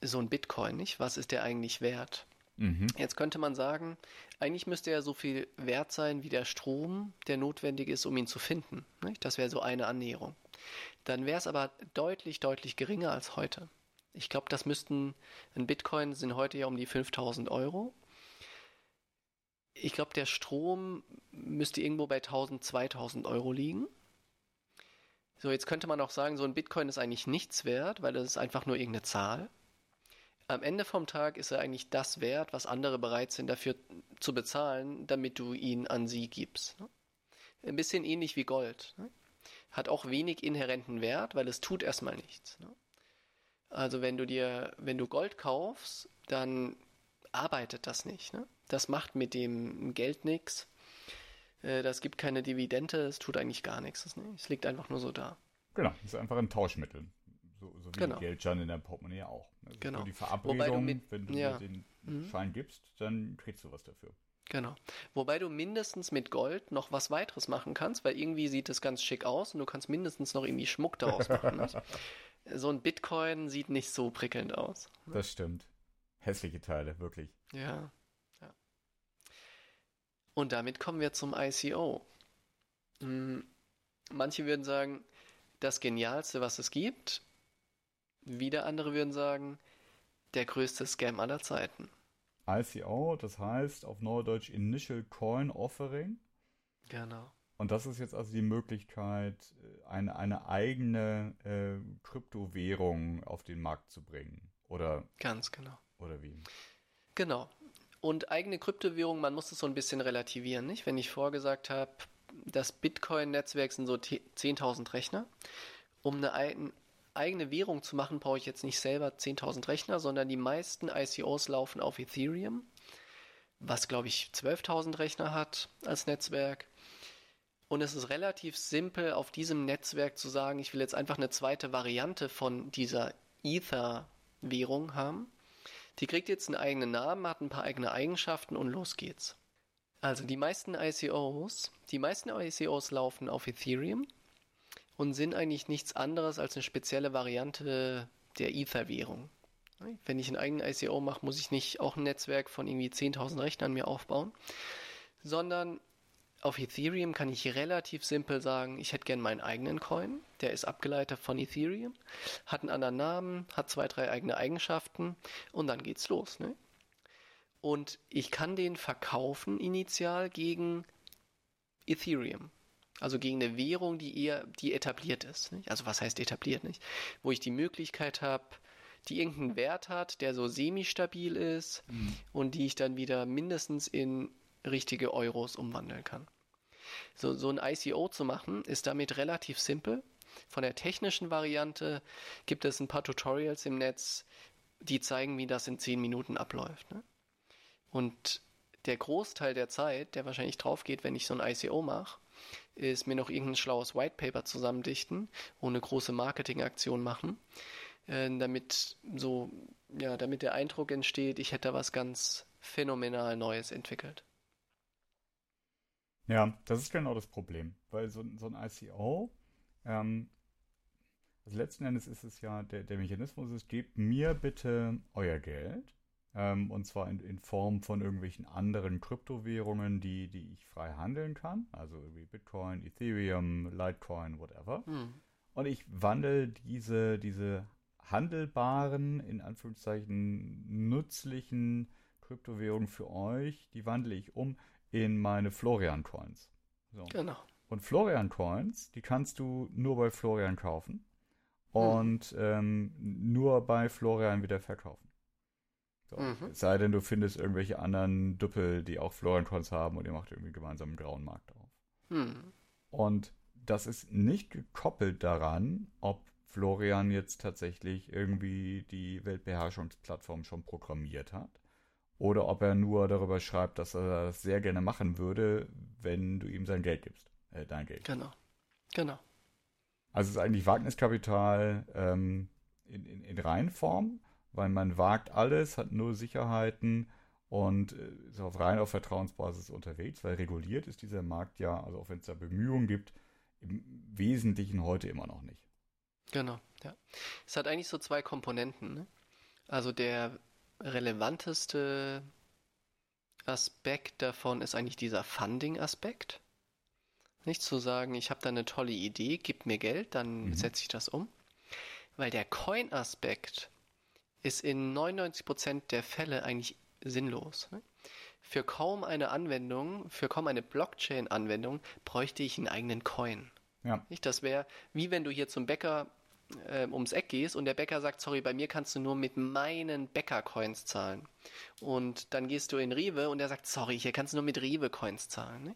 so ein Bitcoin, nicht? Was ist der eigentlich wert? Mhm. Jetzt könnte man sagen, eigentlich müsste er so viel wert sein wie der Strom, der notwendig ist, um ihn zu finden. Nicht? Das wäre so eine Annäherung. Dann wäre es aber deutlich, deutlich geringer als heute. Ich glaube, das müssten, ein Bitcoin sind heute ja um die 5000 Euro. Ich glaube, der Strom müsste irgendwo bei 1000, 2000 Euro liegen. So, jetzt könnte man auch sagen, so ein Bitcoin ist eigentlich nichts wert, weil das ist einfach nur irgendeine Zahl. am Ende vom Tag ist er eigentlich das wert, was andere bereit sind dafür zu bezahlen, damit du ihn an sie gibst. Ne? Ein bisschen ähnlich wie Gold. Ne? Hat auch wenig inhärenten Wert, weil es tut erstmal nichts. Ne? Also wenn du dir, wenn du Gold kaufst, dann arbeitet das nicht. Ne? Das macht mit dem Geld nichts. Äh, das gibt keine Dividende, es tut eigentlich gar nichts. Es liegt einfach nur so da. Genau, es ist einfach ein Tauschmittel. So, so wie genau. Geldschein in der Portemonnaie auch. Also genau. die Verabredung, du mit, wenn du ja. den mhm. Schein gibst, dann kriegst du was dafür. Genau. Wobei du mindestens mit Gold noch was weiteres machen kannst, weil irgendwie sieht es ganz schick aus und du kannst mindestens noch irgendwie Schmuck daraus machen. Ne? so ein Bitcoin sieht nicht so prickelnd aus. Das stimmt. Hässliche Teile, wirklich. Ja. ja. Und damit kommen wir zum ICO. Hm, manche würden sagen, das Genialste, was es gibt. Wieder andere würden sagen, der größte Scam aller Zeiten. ICO, das heißt auf Neudeutsch Initial Coin Offering. Genau. Und das ist jetzt also die Möglichkeit, äh, eine, eine eigene äh, Kryptowährung auf den Markt zu bringen. Oder? Ganz genau. Oder wie? Genau. Und eigene Kryptowährung, man muss es so ein bisschen relativieren, nicht? Wenn ich vorgesagt habe, das Bitcoin-Netzwerk sind so 10.000 Rechner. Um eine eigene Währung zu machen, brauche ich jetzt nicht selber 10.000 Rechner, sondern die meisten ICOs laufen auf Ethereum, was glaube ich 12.000 Rechner hat als Netzwerk. Und es ist relativ simpel, auf diesem Netzwerk zu sagen, ich will jetzt einfach eine zweite Variante von dieser Ether-Währung haben. Die kriegt jetzt einen eigenen Namen, hat ein paar eigene Eigenschaften und los geht's. Also die meisten ICOs, die meisten ICOs laufen auf Ethereum und sind eigentlich nichts anderes als eine spezielle Variante der Ether-Währung. Wenn ich einen eigenen ICO mache, muss ich nicht auch ein Netzwerk von irgendwie 10.000 Rechnern mir aufbauen, sondern auf Ethereum kann ich relativ simpel sagen, ich hätte gern meinen eigenen Coin, der ist abgeleitet von Ethereum, hat einen anderen Namen, hat zwei, drei eigene Eigenschaften und dann geht's los. Ne? Und ich kann den verkaufen initial gegen Ethereum. Also gegen eine Währung, die eher, die etabliert ist. Nicht? Also was heißt etabliert nicht? Wo ich die Möglichkeit habe, die irgendeinen Wert hat, der so semi-stabil ist mhm. und die ich dann wieder mindestens in richtige Euros umwandeln kann. So, so ein ICO zu machen, ist damit relativ simpel. Von der technischen Variante gibt es ein paar Tutorials im Netz, die zeigen, wie das in 10 Minuten abläuft. Ne? Und der Großteil der Zeit, der wahrscheinlich drauf geht, wenn ich so ein ICO mache, ist mir noch irgendein schlaues White Paper zusammendichten, ohne große Marketingaktion machen, äh, damit so, ja, damit der Eindruck entsteht, ich hätte was ganz phänomenal Neues entwickelt. Ja, das ist genau das Problem, weil so, so ein ICO, ähm, also letzten Endes ist es ja, der, der Mechanismus ist, gebt mir bitte euer Geld ähm, und zwar in, in, Form von irgendwelchen anderen Kryptowährungen, die, die ich frei handeln kann. Also wie Bitcoin, Ethereum, Litecoin, whatever. Hm. Und ich wandle diese, diese handelbaren, in Anführungszeichen nützlichen Kryptowährungen für euch, die wandle ich um in meine Florian Coins. So. Genau. Und Florian Coins, die kannst du nur bei Florian kaufen und hm. ähm, nur bei Florian wieder verkaufen. So. Mhm. Es sei denn, du findest irgendwelche anderen Düppel, die auch Florian-Cons haben und ihr macht irgendwie gemeinsam einen grauen Markt auf. Mhm. Und das ist nicht gekoppelt daran, ob Florian jetzt tatsächlich irgendwie die Weltbeherrschungsplattform schon programmiert hat oder ob er nur darüber schreibt, dass er das sehr gerne machen würde, wenn du ihm sein Geld gibst. Äh, dein Geld. Genau. Genau. Also es ist eigentlich Wagniskapital ähm, in, in, in Reinform weil man wagt alles, hat nur Sicherheiten und äh, ist auf rein auf Vertrauensbasis unterwegs, weil reguliert ist dieser Markt ja, also auch wenn es da Bemühungen gibt, im Wesentlichen heute immer noch nicht. Genau, ja. Es hat eigentlich so zwei Komponenten. Ne? Also der relevanteste Aspekt davon ist eigentlich dieser Funding-Aspekt. Nicht zu sagen, ich habe da eine tolle Idee, gib mir Geld, dann mhm. setze ich das um. Weil der Coin-Aspekt ist in 99% der Fälle eigentlich sinnlos. Ne? Für kaum eine Anwendung, für kaum eine Blockchain-Anwendung bräuchte ich einen eigenen Coin. Ja. Nicht, das wäre wie wenn du hier zum Bäcker äh, ums Eck gehst und der Bäcker sagt, sorry, bei mir kannst du nur mit meinen Bäcker-Coins zahlen. Und dann gehst du in Rewe und der sagt, sorry, hier kannst du nur mit Rewe-Coins zahlen. Ne?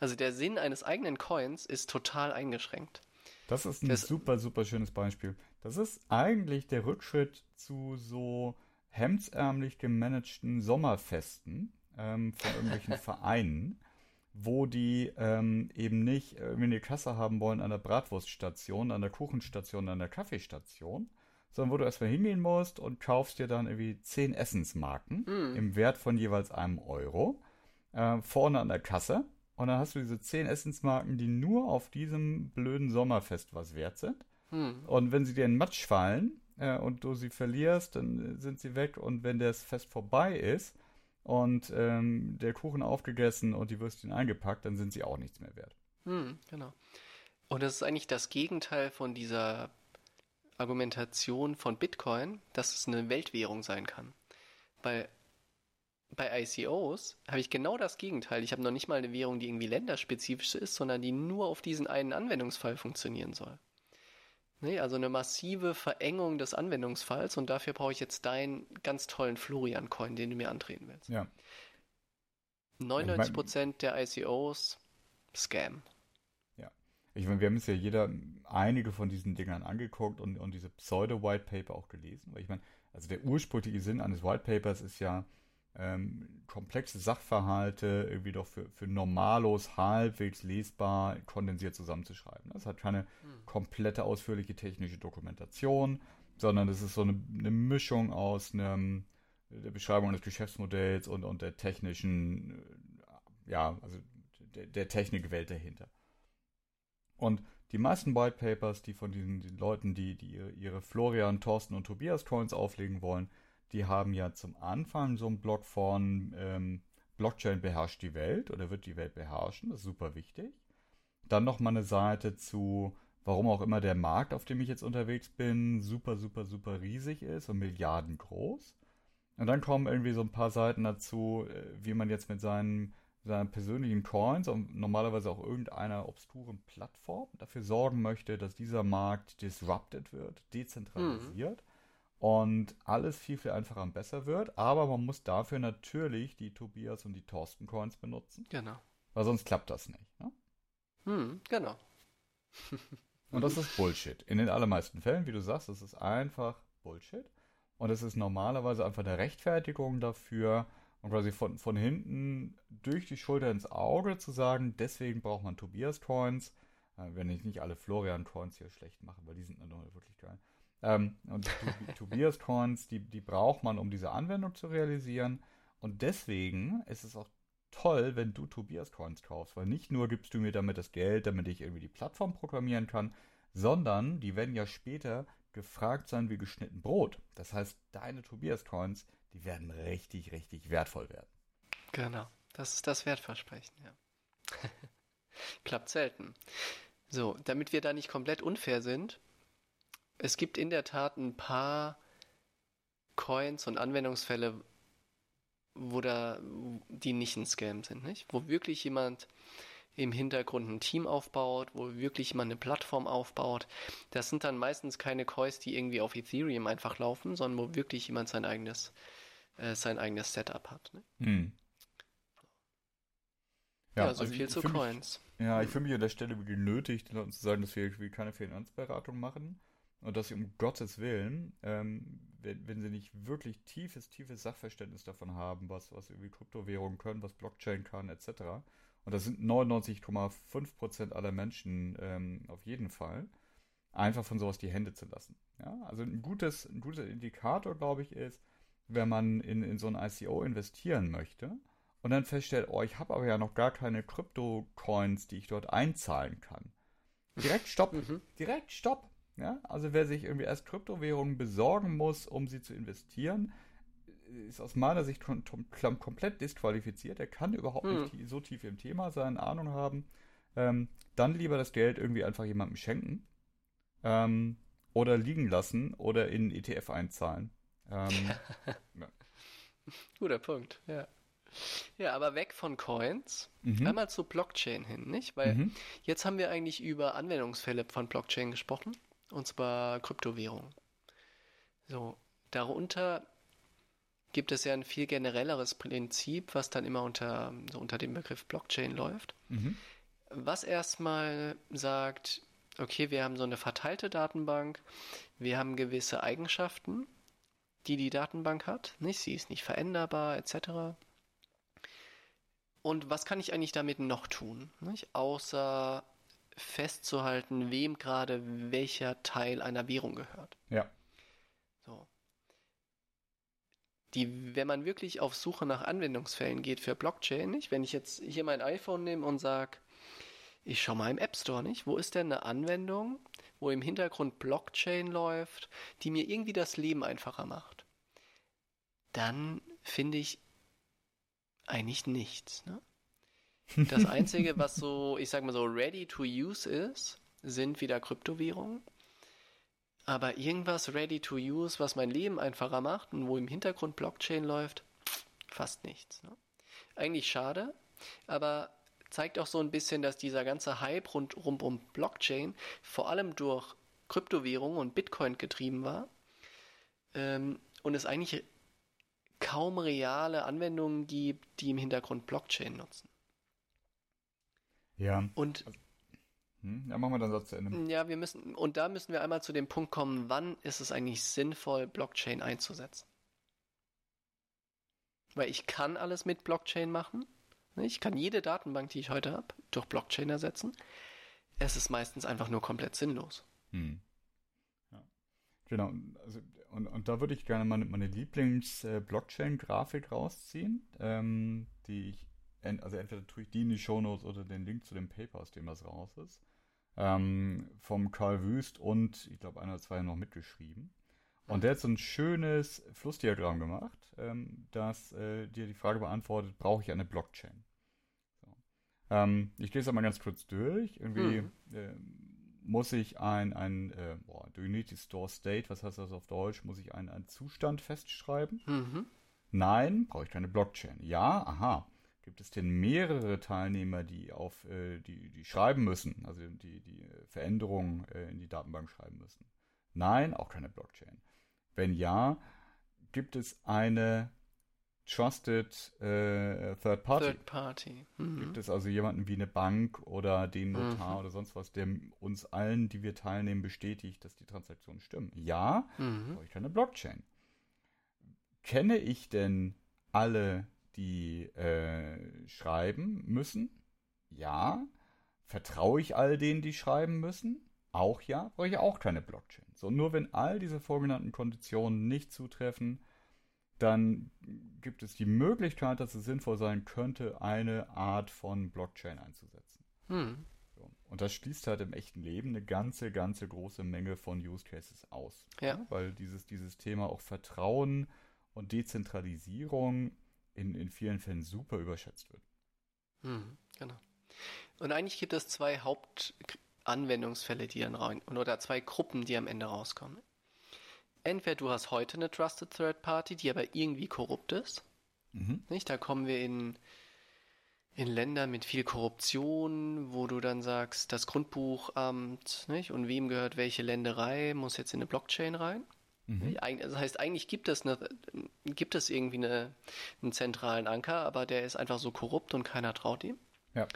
Also der Sinn eines eigenen Coins ist total eingeschränkt. Das ist ein Das- super, super schönes Beispiel. Das ist eigentlich der Rückschritt zu so hemdsärmlich gemanagten Sommerfesten ähm, von irgendwelchen Vereinen, wo die ähm, eben nicht irgendwie eine Kasse haben wollen an der Bratwurststation, an der Kuchenstation, an der Kaffeestation, sondern wo du erstmal hingehen musst und kaufst dir dann irgendwie zehn Essensmarken Hm. im Wert von jeweils einem Euro äh, vorne an der Kasse. Und dann hast du diese zehn Essensmarken, die nur auf diesem blöden Sommerfest was wert sind. Hm. Und wenn sie dir in den Matsch fallen äh, und du sie verlierst, dann äh, sind sie weg. Und wenn das Fest vorbei ist und ähm, der Kuchen aufgegessen und die Würstchen eingepackt, dann sind sie auch nichts mehr wert. Hm, genau. Und das ist eigentlich das Gegenteil von dieser Argumentation von Bitcoin, dass es eine Weltwährung sein kann. Weil bei ICOs habe ich genau das Gegenteil. Ich habe noch nicht mal eine Währung, die irgendwie länderspezifisch ist, sondern die nur auf diesen einen Anwendungsfall funktionieren soll. Nee, also eine massive Verengung des Anwendungsfalls und dafür brauche ich jetzt deinen ganz tollen Florian-Coin, den du mir antreten willst. Ja. 99% der ICOs Scam. Ich meine, wir haben uns ja jeder einige von diesen Dingern angeguckt und, und diese Pseudo-White Paper auch gelesen. Weil ich meine, also der ursprüngliche Sinn eines White Papers ist ja, ähm, komplexe Sachverhalte irgendwie doch für, für Normalos halbwegs lesbar kondensiert zusammenzuschreiben. Das hat keine komplette ausführliche technische Dokumentation, sondern es ist so eine, eine Mischung aus einem, der Beschreibung des Geschäftsmodells und, und der technischen, äh, ja, also der, der Technikwelt dahinter. Und die meisten White Papers, die von diesen, den Leuten, die, die ihre Florian, Thorsten und Tobias Coins auflegen wollen, die haben ja zum Anfang so einen Blog von ähm, Blockchain beherrscht die Welt oder wird die Welt beherrschen, das ist super wichtig. Dann nochmal eine Seite zu, warum auch immer der Markt, auf dem ich jetzt unterwegs bin, super, super, super riesig ist und Milliarden groß. Und dann kommen irgendwie so ein paar Seiten dazu, äh, wie man jetzt mit seinen, seinen persönlichen Coins und normalerweise auch irgendeiner obskuren Plattform dafür sorgen möchte, dass dieser Markt disrupted wird, dezentralisiert und alles viel, viel einfacher und besser wird. Aber man muss dafür natürlich die Tobias und die Thorsten Coins benutzen, Genau. weil sonst klappt das nicht. Ne? Hm, genau. Und das ist Bullshit. In den allermeisten Fällen, wie du sagst, das ist einfach Bullshit. Und es ist normalerweise einfach eine Rechtfertigung dafür, um quasi von, von hinten durch die Schulter ins Auge zu sagen, deswegen braucht man Tobias-Coins. Äh, wenn ich nicht alle Florian-Coins hier schlecht mache, weil die sind dann noch wirklich geil. Ähm, und die Tobi- Tobias-Coins, die, die braucht man, um diese Anwendung zu realisieren. Und deswegen ist es auch toll, wenn du Tobias Coins kaufst, weil nicht nur gibst du mir damit das Geld, damit ich irgendwie die Plattform programmieren kann, sondern die werden ja später gefragt sein wie geschnitten Brot. Das heißt, deine Tobias Coins, die werden richtig, richtig wertvoll werden. Genau. Das ist das Wertversprechen, ja. Klappt selten. So, damit wir da nicht komplett unfair sind, es gibt in der Tat ein paar Coins und Anwendungsfälle, wo da, die nicht ein Scam sind, nicht? Wo wirklich jemand im Hintergrund ein Team aufbaut, wo wirklich jemand eine Plattform aufbaut. Das sind dann meistens keine Coins, die irgendwie auf Ethereum einfach laufen, sondern wo wirklich jemand sein eigenes, äh, sein eigenes Setup hat. Ne? Hm. Ja, so also viel ich zu fühl mich- Coins. Ja, ich fühle mich an der Stelle genötigt, den Leuten zu sagen, dass wir keine Finanzberatung machen und dass sie um Gottes Willen, ähm, wenn, wenn sie nicht wirklich tiefes, tiefes Sachverständnis davon haben, was, was irgendwie Kryptowährungen können, was Blockchain kann, etc. Und das sind 99,5% aller Menschen ähm, auf jeden Fall, einfach von sowas die Hände zu lassen. Ja, also ein gutes, ein guter Indikator, glaube ich, ist, wenn man in, in so ein ICO investieren möchte, und dann feststellt, oh, ich habe aber ja noch gar keine Krypto-Coins, die ich dort einzahlen kann. Direkt stopp, Mhm. direkt stopp. Ja, also wer sich irgendwie erst Kryptowährungen besorgen muss, um sie zu investieren, ist aus meiner Sicht kom kom komplett disqualifiziert. Er kann überhaupt nicht tie- so tief im Thema sein, Ahnung haben. Ähm, dann lieber das Geld irgendwie einfach jemandem schenken ähm, oder liegen lassen oder in ETF einzahlen. Ähm, Guter Punkt, ja. Ja, aber weg von Coins, mhm. einmal zu Blockchain hin, nicht? Weil Mhm. jetzt haben wir eigentlich über Anwendungsfälle von Blockchain gesprochen. Und zwar Kryptowährungen. So, darunter gibt es ja ein viel generelleres Prinzip, was dann immer unter, so unter dem Begriff Blockchain läuft, Mhm. was erstmal sagt, okay, wir haben so eine verteilte Datenbank, wir haben gewisse Eigenschaften, die die Datenbank hat, nicht? Sie ist nicht veränderbar, etc. Und was kann ich eigentlich damit noch tun, nicht? Außer festzuhalten, wem gerade welcher Teil einer Währung gehört. Ja. So. Die, wenn man wirklich auf Suche nach Anwendungsfällen geht für Blockchain, nicht? Wenn ich jetzt hier mein iPhone nehme und sage, ich schaue mal im App Store, nicht? Wo ist denn eine Anwendung, wo im Hintergrund Blockchain läuft, die mir irgendwie das Leben einfacher macht? Dann finde ich eigentlich nichts. Ne? Das Einzige, was so, ich sag mal so, ready to use ist, sind wieder Kryptowährungen. Aber irgendwas ready to use, was mein Leben einfacher macht und wo im Hintergrund Blockchain läuft, fast nichts. Ne? Eigentlich schade, aber zeigt auch so ein bisschen, dass dieser ganze Hype rund, um Blockchain vor allem durch Kryptowährungen und Bitcoin getrieben war ähm, und es eigentlich kaum reale Anwendungen gibt, die im Hintergrund Blockchain nutzen. Ja. Und Hm? Ja, machen wir dann Satz zu Ende. ja, wir müssen, und da müssen wir einmal zu dem Punkt kommen, wann ist es eigentlich sinnvoll, Blockchain einzusetzen? Weil ich kann alles mit Blockchain machen. Ich kann jede Datenbank, die ich heute habe, durch Blockchain ersetzen. Es ist meistens einfach nur komplett sinnlos. Hm. Ja. Genau. Also, und, und da würde ich gerne meine, meine Lieblings-Blockchain-Grafik rausziehen, ähm, die ich, also entweder tue ich die in die Shownotes oder den Link zu dem Paper, aus dem das raus ist, ähm, vom Karl Wüst und ich glaube einer oder zwei noch mitgeschrieben. Und der hat so ein schönes Flussdiagramm gemacht, ähm, das äh, dir die Frage beantwortet, brauche ich eine Blockchain? So. Ähm, ich gehe es einmal ganz kurz durch. Irgendwie Mhm. ähm, muss ich ein, ein äh, boah, do you need to store state, was heißt das auf Deutsch? Muss ich einen, einen Zustand festschreiben? Mhm. Nein, brauche ich keine Blockchain. Ja, aha. Gibt es denn mehrere Teilnehmer, die auf äh, die, die schreiben müssen, also die, die äh, Veränderungen äh, in die Datenbank schreiben müssen? Nein, auch keine Blockchain. Wenn ja, gibt es eine Trusted äh, Third Party? Third Party. Mhm. Gibt es also jemanden wie eine Bank oder den Notar Mhm. oder sonst was, der uns allen, die wir teilnehmen, bestätigt, dass die Transaktionen stimmen? Ja, Mhm. brauche ich keine Blockchain. Kenne ich denn alle, die äh, schreiben müssen? Ja. Vertraue ich all denen, die schreiben müssen? Auch ja. Brauche ich auch keine Blockchain. So, nur wenn all diese vorgenannten Konditionen nicht zutreffen, dann gibt es die Möglichkeit, dass es sinnvoll sein könnte, eine Art von Blockchain einzusetzen. Mhm. So. Und das schließt halt im echten Leben eine ganze, ganze große Menge von Use Cases aus. Ja. Weil dieses, dieses Thema auch Vertrauen und Dezentralisierung in, in vielen Fällen super überschätzt wird. Mhm. Genau. Und eigentlich gibt es zwei Hauptanwendungsfälle, die dann rein, oder zwei Gruppen, die am Ende rauskommen. Entweder du hast heute eine Trusted Third Party, die aber irgendwie korrupt ist. Nicht? Da kommen wir in, in Länder mit viel Korruption, wo du dann sagst, das Grundbuchamt, nicht? Und wem gehört welche Länderei, muss jetzt in eine Blockchain rein. Mhm. Das heißt, eigentlich gibt es, eine, gibt es irgendwie eine, einen zentralen Anker, aber der ist einfach so korrupt und keiner traut ihm. Ja.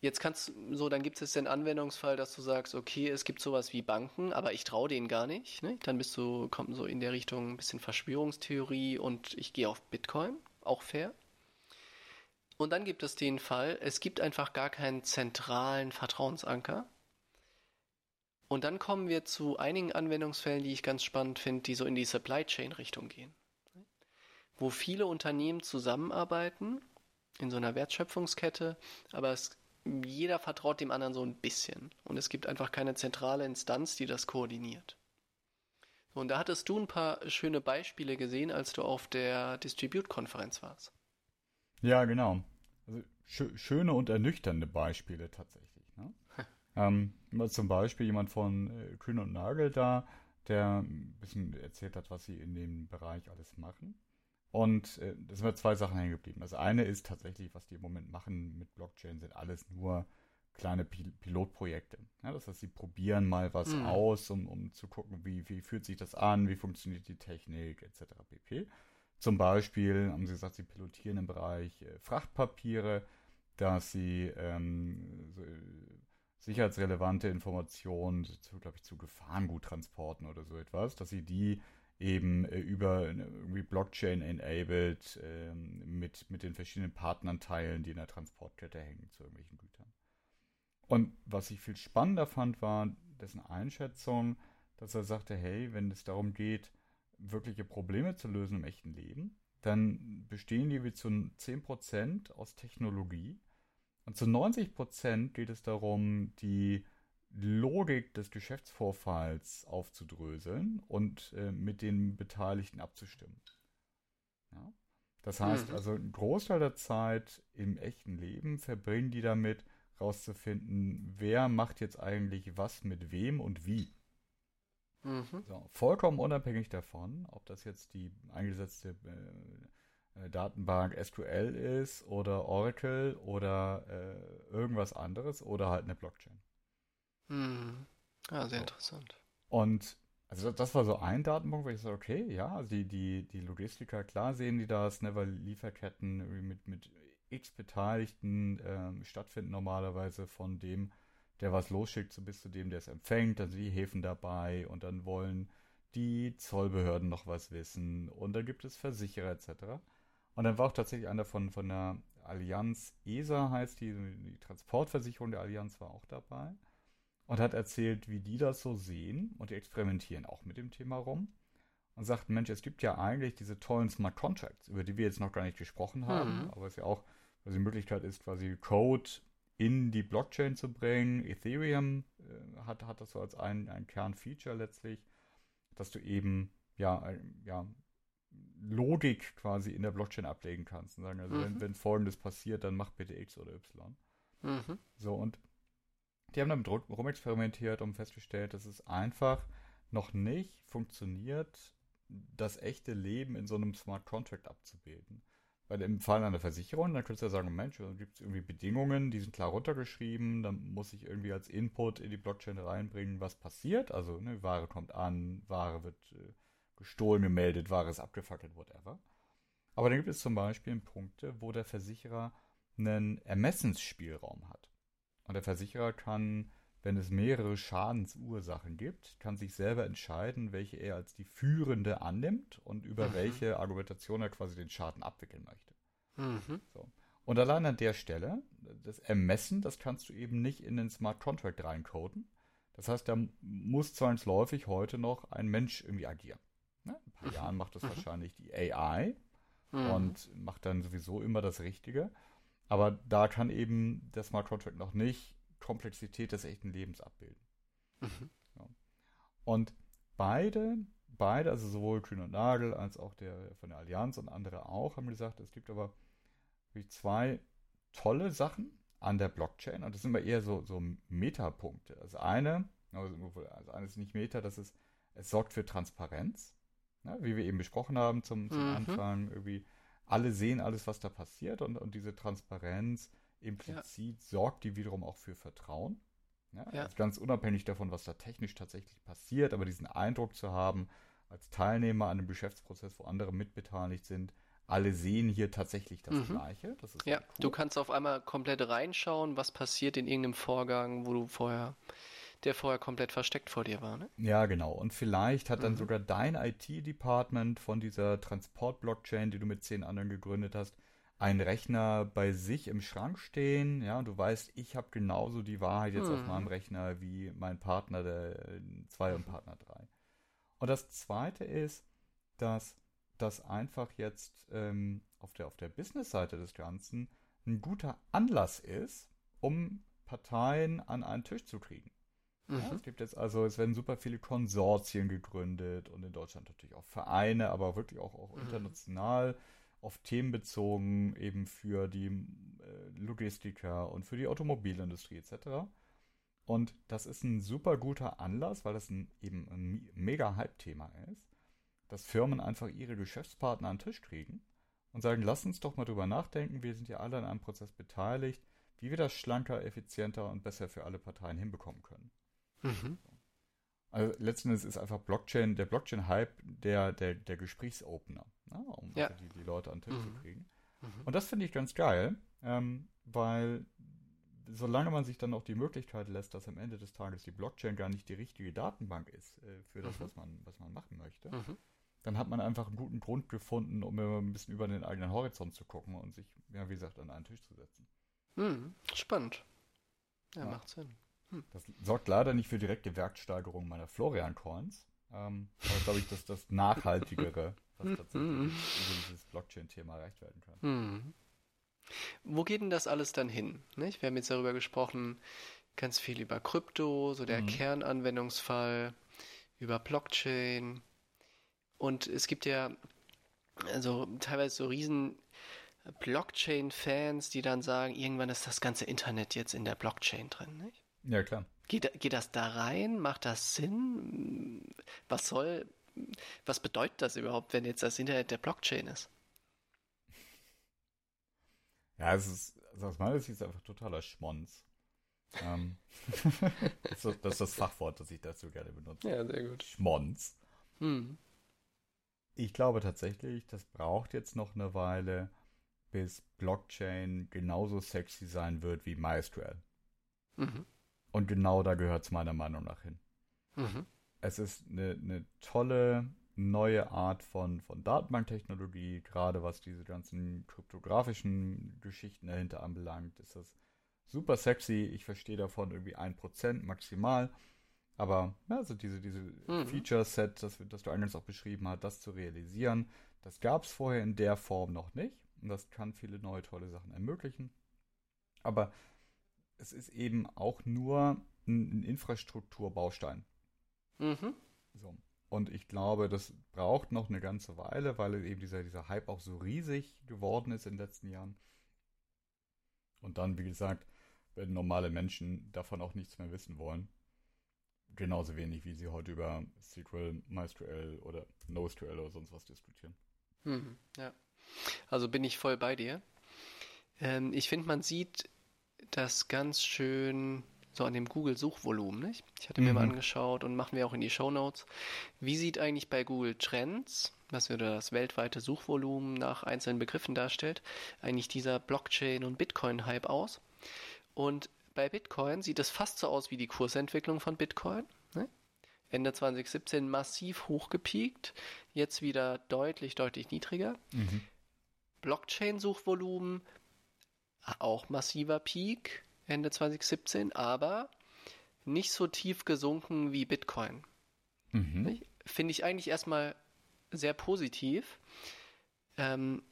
Jetzt kannst so, dann gibt es den Anwendungsfall, dass du sagst, okay, es gibt sowas wie Banken, aber ich traue denen gar nicht. Ne? Dann bist du, kommt so in der Richtung ein bisschen Verschwörungstheorie und ich gehe auf Bitcoin, auch fair. Und dann gibt es den Fall, es gibt einfach gar keinen zentralen Vertrauensanker. Und dann kommen wir zu einigen Anwendungsfällen, die ich ganz spannend finde, die so in die Supply Chain Richtung gehen. Wo viele Unternehmen zusammenarbeiten in so einer Wertschöpfungskette, aber es, jeder vertraut dem anderen so ein bisschen. Und es gibt einfach keine zentrale Instanz, die das koordiniert. Und da hattest du ein paar schöne Beispiele gesehen, als du auf der Distribute-Konferenz warst. Ja, genau. Also schö schöne und ernüchternde Beispiele tatsächlich. Ne? ähm, zum Beispiel jemand von äh, Kühn und Nagel da, der ein bisschen erzählt hat, was sie in dem Bereich alles machen. Und äh, da sind mir zwei Sachen hängen geblieben. Das eine ist tatsächlich, was die im Moment machen mit Blockchain, sind alles nur kleine Pil Pilotprojekte. Ja, das heißt, sie probieren mal was mhm. aus, um, um zu gucken, wie, wie fühlt sich das an, wie funktioniert die Technik, etc. pp. Zum Beispiel haben sie gesagt, sie pilotieren im Bereich äh, Frachtpapiere, dass sie ähm, so, sicherheitsrelevante Informationen, zu, glaube ich, zu Gefahrenguttransporten oder so etwas, dass sie die eben äh, über irgendwie Blockchain enabled äh, mit, mit den verschiedenen Partnern teilen, die in der Transportkette hängen zu irgendwelchen Gütern. Und was ich viel spannender fand, war dessen Einschätzung, dass er sagte, hey, wenn es darum geht, wirkliche Probleme zu lösen im echten Leben, dann bestehen die wie zu 10% aus Technologie und zu 90% geht es darum, die Logik des Geschäftsvorfalls aufzudröseln und äh, mit den Beteiligten abzustimmen. Ja? Das heißt mhm. also, ein Großteil der Zeit im echten Leben verbringen die damit, rauszufinden, wer macht jetzt eigentlich was mit wem und wie. Mhm. So, vollkommen unabhängig davon, ob das jetzt die eingesetzte äh Datenbank SQL ist oder Oracle oder äh, irgendwas anderes oder halt eine Blockchain. Hm. Ja, sehr so. interessant. Und also das war so ein Datenpunkt, wo ich so, okay, ja, also die, die, die Logistiker, klar sehen die das, ne, weil Lieferketten mit, mit x Beteiligten ähm, stattfinden normalerweise von dem, der was losschickt, so bis zu dem, der es empfängt, also die Häfen dabei und dann wollen die Zollbehörden noch was wissen und dann gibt es Versicherer etc. Und dann war auch tatsächlich einer von, von der Allianz ESA heißt die, die Transportversicherung der Allianz war auch dabei und hat erzählt, wie die das so sehen und die experimentieren auch mit dem Thema rum und sagten, Mensch, es gibt ja eigentlich diese tollen Smart Contracts, über die wir jetzt noch gar nicht gesprochen haben, mhm. aber es ja auch also die Möglichkeit ist quasi Code in die Blockchain zu bringen. Ethereum äh, hat, hat das so als ein, ein Kernfeature letztlich, dass du eben ja, ja Logik quasi in der Blockchain ablegen kannst und sagen, also mhm. wenn, wenn folgendes passiert, dann mach bitte X oder Y. Mhm. So, und die haben damit rumexperimentiert und festgestellt, dass es einfach noch nicht funktioniert, das echte Leben in so einem Smart Contract abzubilden. Weil im Fall einer Versicherung, dann könntest du ja sagen, Mensch, da gibt es irgendwie Bedingungen, die sind klar runtergeschrieben, dann muss ich irgendwie als Input in die Blockchain reinbringen, was passiert. Also, ne, Ware kommt an, Ware wird äh, gestohlen, gemeldet, Ware abgefackelt, whatever. Aber dann gibt es zum Beispiel Punkte, wo der Versicherer einen Ermessensspielraum hat. Und der Versicherer kann, wenn es mehrere Schadensursachen gibt, kann sich selber entscheiden, welche er als die führende annimmt und über mhm. welche Argumentation er quasi den Schaden abwickeln möchte. Mhm. So. Und allein an der Stelle, das Ermessen, das kannst du eben nicht in den Smart Contract reincoden. Das heißt, da muss zwangsläufig heute noch ein Mensch irgendwie agieren. Ne? In ein paar mhm. Jahren macht das mhm. wahrscheinlich die AI mhm. und macht dann sowieso immer das Richtige. Aber da kann eben der Smart Contract noch nicht Komplexität des echten Lebens abbilden. Mhm. Ja. Und beide, beide, also sowohl Kühn und Nagel als auch der von der Allianz und andere auch, haben gesagt, es gibt aber zwei tolle Sachen an der Blockchain und das sind immer eher so, so Metapunkte. Das eine, also, also eines nicht Meta, das ist, es sorgt für Transparenz, ne, wie wir eben besprochen haben zum, zum mhm. Anfang, irgendwie alle sehen alles, was da passiert und, und diese Transparenz implizit ja. sorgt die wiederum auch für Vertrauen. Ja, ja. Also ganz unabhängig davon, was da technisch tatsächlich passiert, aber diesen Eindruck zu haben, als Teilnehmer an einem Geschäftsprozess, wo andere mitbeteiligt sind, alle sehen hier tatsächlich das mhm. Gleiche. Das ja, cool. du kannst auf einmal komplett reinschauen, was passiert in irgendeinem Vorgang, wo du vorher der vorher komplett versteckt vor dir war, ne? Ja, genau. Und vielleicht hat dann mhm. sogar dein IT-Department von dieser Transport-Blockchain, die du mit zehn anderen gegründet hast, einen Rechner bei sich im Schrank stehen, ja, und du weißt, ich habe genauso die Wahrheit jetzt mhm. auf meinem Rechner wie mein Partner der 2 und Partner 3. Und das zweite ist, dass das einfach jetzt ähm, auf der, auf der Business-Seite des Ganzen ein guter Anlass ist, um Parteien an einen Tisch zu kriegen. Mhm. Ja, es gibt jetzt also, es werden super viele Konsortien gegründet und in Deutschland natürlich auch Vereine, aber wirklich auch, auch mhm. international auf Themen bezogen, eben für die äh, Logistiker und für die Automobilindustrie etc. Und das ist ein super guter Anlass, weil das ein, eben ein mega Hype-Thema ist, dass Firmen einfach ihre Geschäftspartner an den Tisch kriegen und sagen, lass uns doch mal drüber nachdenken, wir sind ja alle an einem Prozess beteiligt, wie wir das schlanker, effizienter und besser für alle Parteien hinbekommen können. Mhm. Also letzten Endes ist einfach Blockchain, der Blockchain-Hype der, der, der Gesprächsopener, ne? um Ja. also die, die Leute an den Tisch Mhm. zu kriegen. Mhm. Und das finde ich ganz geil, ähm, weil solange man sich dann auch die Möglichkeit lässt, dass am Ende des Tages die Blockchain gar nicht die richtige Datenbank ist äh, für das, Mhm. was man, was man machen möchte, Mhm. dann hat man einfach einen guten Grund gefunden, um immer ein bisschen über den eigenen Horizont zu gucken und sich, ja, wie gesagt, an einen Tisch zu setzen. Mhm. Spannend. Ja, Ja. macht Sinn. Das sorgt leider nicht für direkte Wertsteigerung meiner Florian-Coins, ähm, aber glaube ich, dass das Nachhaltigere, was tatsächlich Mhm. über dieses Blockchain-Thema erreicht werden kann. Hm. Wo geht denn das alles dann hin? Nicht? Wir haben jetzt darüber gesprochen, ganz viel über Krypto, so der Mhm. Kernanwendungsfall, über Blockchain. Und es gibt ja also teilweise so riesen Blockchain-Fans, die dann sagen, irgendwann ist das ganze Internet jetzt in der Blockchain drin. Nicht? Ja, klar. Geht, geht das da rein? Macht das Sinn? Was soll, was bedeutet das überhaupt, wenn jetzt das Internet der Blockchain ist? Ja, es ist, also aus meiner Sicht ist es einfach totaler Schmonz. Ähm, das, ist, so- das ist das Fachwort, das ich dazu gerne benutze. Ja, sehr gut. Schmonz. Hm. Ich glaube tatsächlich, das braucht jetzt noch eine Weile, bis Blockchain genauso sexy sein wird wie MySQL. Mhm. Und genau da gehört es meiner Meinung nach hin. Mhm. Es ist eine, eine tolle neue Art von, von Datenbanktechnologie, gerade was diese ganzen kryptografischen Geschichten dahinter anbelangt, ist das super sexy. Ich verstehe davon irgendwie ein Prozent maximal. Aber ja, also diese, diese Mhm. Feature-Set, das, das du eingangs auch beschrieben hast, das zu realisieren, das gab es vorher in der Form noch nicht. Und das kann viele neue tolle Sachen ermöglichen. Aber es ist eben auch nur ein, ein Infrastrukturbaustein. Mhm. So. Und ich glaube, das braucht noch eine ganze Weile, weil eben dieser, dieser Hype auch so riesig geworden ist in den letzten Jahren. Und dann, wie gesagt, werden normale Menschen davon auch nichts mehr wissen wollen. Genauso wenig, wie sie heute über SQL, MySQL oder NoSQL oder sonst was diskutieren. Mhm. Ja. Also bin ich voll bei dir. Ähm, ich finde, man sieht das ganz schön so an dem Google-Suchvolumen, nicht? Ich hatte mir mal Mhm. angeschaut und machen wir auch in die Shownotes. Wie sieht eigentlich bei Google Trends, was wieder das weltweite Suchvolumen nach einzelnen Begriffen darstellt, eigentlich dieser Blockchain- und Bitcoin-Hype aus? Und bei Bitcoin sieht es fast so aus wie die Kursentwicklung von Bitcoin. Ne? Ende 2017 massiv hochgepiekt, jetzt wieder deutlich, deutlich niedriger. Blockchain-Suchvolumen auch massiver Peak Ende 2017, aber nicht so tief gesunken wie Bitcoin. Mhm. Finde ich eigentlich erstmal sehr positiv, ähm,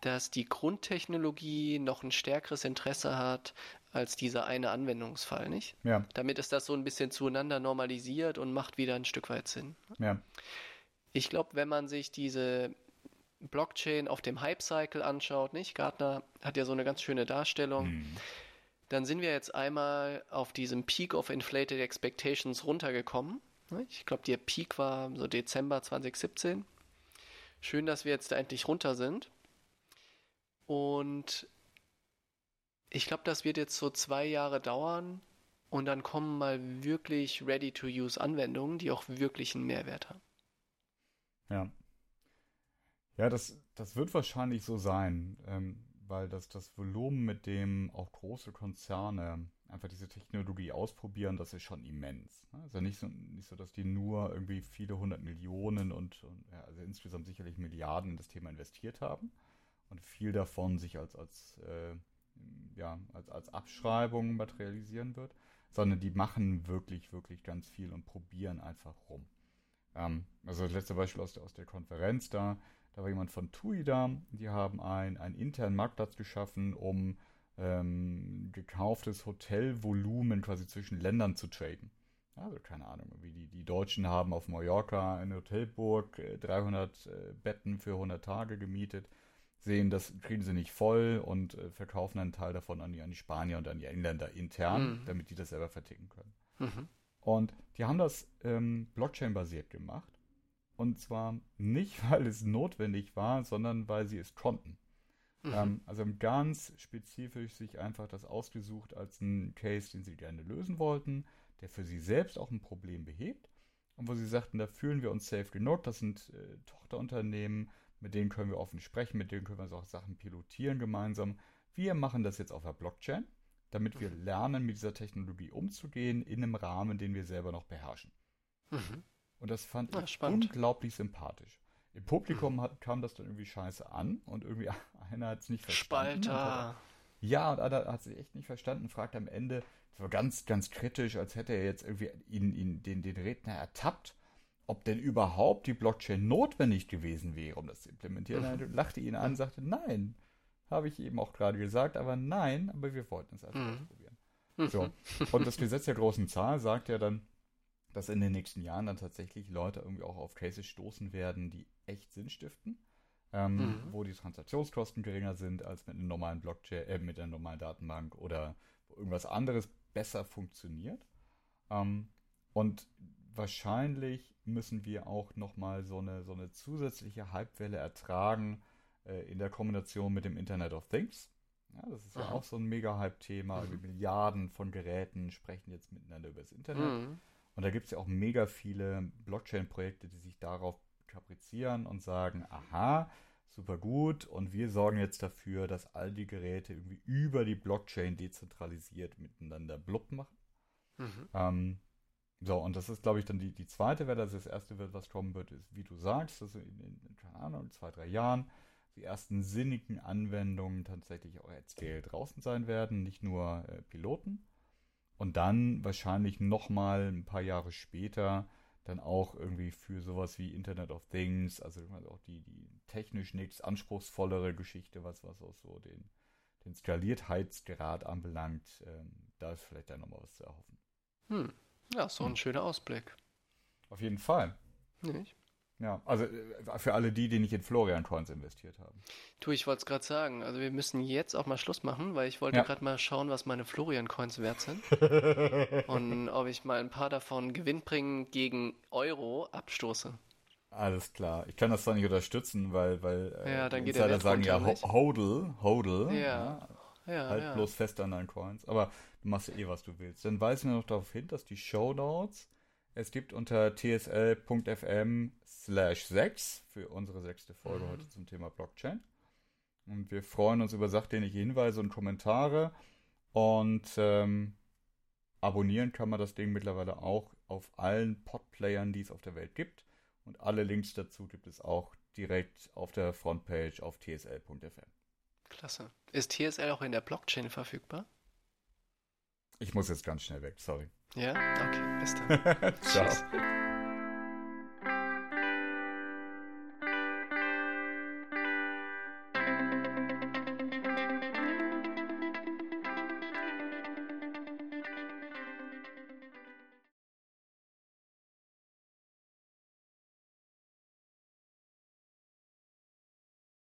dass die Grundtechnologie noch ein stärkeres Interesse hat als dieser eine Anwendungsfall, nicht? Ja, Damit ist das so ein bisschen zueinander normalisiert und macht wieder ein Stück weit Sinn. ja. Ich glaube, wenn man sich diese Blockchain auf dem Hype-Cycle anschaut, nicht? Gartner hat ja so eine ganz schöne Darstellung. Mhm. Dann sind wir jetzt einmal auf diesem Peak of Inflated Expectations runtergekommen. Ich glaube, der Peak war so Dezember 2017. Schön, dass wir jetzt da endlich runter sind. Und ich glaube, das wird jetzt so zwei Jahre dauern. Und dann kommen mal wirklich Ready-to-Use-Anwendungen, die auch wirklich einen Mehrwert haben. Ja. Ja, das, das wird wahrscheinlich so sein, ähm, weil das, das Volumen, mit dem auch große Konzerne einfach diese Technologie ausprobieren, das ist schon immens. Ne? Also nicht so, nicht so, dass die nur irgendwie viele hundert Millionen und, und ja, also insgesamt sicherlich Milliarden in das Thema investiert haben und viel davon sich als, als, äh, ja, als, als Abschreibung materialisieren wird, sondern die machen wirklich, wirklich ganz viel und probieren einfach rum. Ähm, also das letzte Beispiel aus der, aus der Konferenz da, da war jemand von TUI da, die haben ein, einen internen Marktplatz geschaffen, um ähm, gekauftes Hotelvolumen quasi zwischen Ländern zu traden. Also keine Ahnung, wie die, die Deutschen haben auf Mallorca eine Hotelburg, äh, 300 äh, Betten für 100 Tage gemietet, sehen, das kriegen sie nicht voll und äh, verkaufen einen Teil davon an die, an die Spanier und an die Engländer intern, Mhm. damit die das selber verticken können. Mhm. Und die haben das ähm, Blockchain-basiert gemacht. Und zwar nicht, weil es notwendig war, sondern weil sie es konnten. Mhm. Ähm, also haben ganz spezifisch sich einfach das ausgesucht als einen Case, den sie gerne lösen wollten, der für sie selbst auch ein Problem behebt. Und wo sie sagten, da fühlen wir uns safe genug, das sind äh, Tochterunternehmen, mit denen können wir offen sprechen, mit denen können wir so auch Sachen pilotieren gemeinsam. Wir machen das jetzt auf der Blockchain, damit wir mhm. lernen, mit dieser Technologie umzugehen, in einem Rahmen, den wir selber noch beherrschen. Mhm. Und das fand ja, ich spannend. unglaublich sympathisch. Im Publikum hat, kam das dann irgendwie scheiße an und irgendwie einer hat es nicht verstanden. Spalter. ja, und einer hat es echt nicht verstanden, fragt am Ende, war ganz, ganz kritisch, als hätte er jetzt irgendwie ihn, ihn, den, den Redner ertappt, ob denn überhaupt die Blockchain notwendig gewesen wäre, um das zu implementieren. Mhm. Er lachte ihn an, sagte, nein, habe ich eben auch gerade gesagt, aber nein, aber wir wollten es einfach mhm. ausprobieren. So. Und das Gesetz der großen Zahl sagt ja dann, dass in den nächsten Jahren dann tatsächlich Leute irgendwie auch auf Cases stoßen werden, die echt Sinn stiften, ähm, mhm. wo die Transaktionskosten geringer sind als mit einer normalen Blockchain, äh, mit einer normalen Datenbank oder wo irgendwas anderes besser funktioniert. Ähm, und wahrscheinlich müssen wir auch nochmal so eine, so eine zusätzliche Hypewelle ertragen äh, in der Kombination mit dem Internet of Things. Ja, das ist Aha. ja auch so ein Mega-Hype-Thema. Mhm. Milliarden von Geräten sprechen jetzt miteinander über das Internet. Mhm. Und da gibt es ja auch mega viele Blockchain-Projekte, die sich darauf kaprizieren und sagen, aha, super gut und wir sorgen jetzt dafür, dass all die Geräte irgendwie über die Blockchain dezentralisiert miteinander blub machen. Mhm. Ähm, so, und das ist, glaube ich, dann die, die zweite Welle. Also das erste, was kommen wird, ist, wie du sagst, dass in, in, in keine Ahnung, zwei, drei Jahren die ersten sinnigen Anwendungen tatsächlich auch at scale draußen sein werden, nicht nur äh, Piloten. Und dann wahrscheinlich nochmal ein paar Jahre später dann auch irgendwie für sowas wie Internet of Things, also auch die, die technisch nichts anspruchsvollere Geschichte, was, was auch so den, den Skaliertheitsgrad anbelangt, ähm, da ist vielleicht dann nochmal was zu erhoffen. Hm. Ja, so ein hm. schöner Ausblick. Auf jeden Fall. Nicht? Ja, also äh, für alle die, die nicht in Florian Coins investiert haben. Du, ich wollte es gerade sagen. Also wir müssen jetzt auch mal Schluss machen, weil ich wollte ja. gerade mal schauen, was meine Florian Coins wert sind. und ob ich mal ein paar davon gewinnbringend gegen Euro abstoße. Alles klar. Ich kann das zwar nicht unterstützen, weil, weil äh, ja, dann geht Insider der sagen ja hodl, hodl. Ja. ja. ja halt bloß fest an deinen Coins. Aber du machst ja eh, was du willst. Dann weisen wir noch darauf hin, dass die Show Notes es gibt unter tsl.fm slash 6 für unsere sechste Folge mhm. heute zum Thema Blockchain. Und wir freuen uns über sachdienliche Hinweise und Kommentare. Und ähm, abonnieren kann man das Ding mittlerweile auch auf allen Podplayern, die es auf der Welt gibt. Und alle Links dazu gibt es auch direkt auf der Frontpage auf tsl.fm. Klasse. Ist TSL auch in der Blockchain verfügbar? Ich muss jetzt ganz schnell weg, sorry. Ja? Okay, bis dann. Ciao. Tschüss.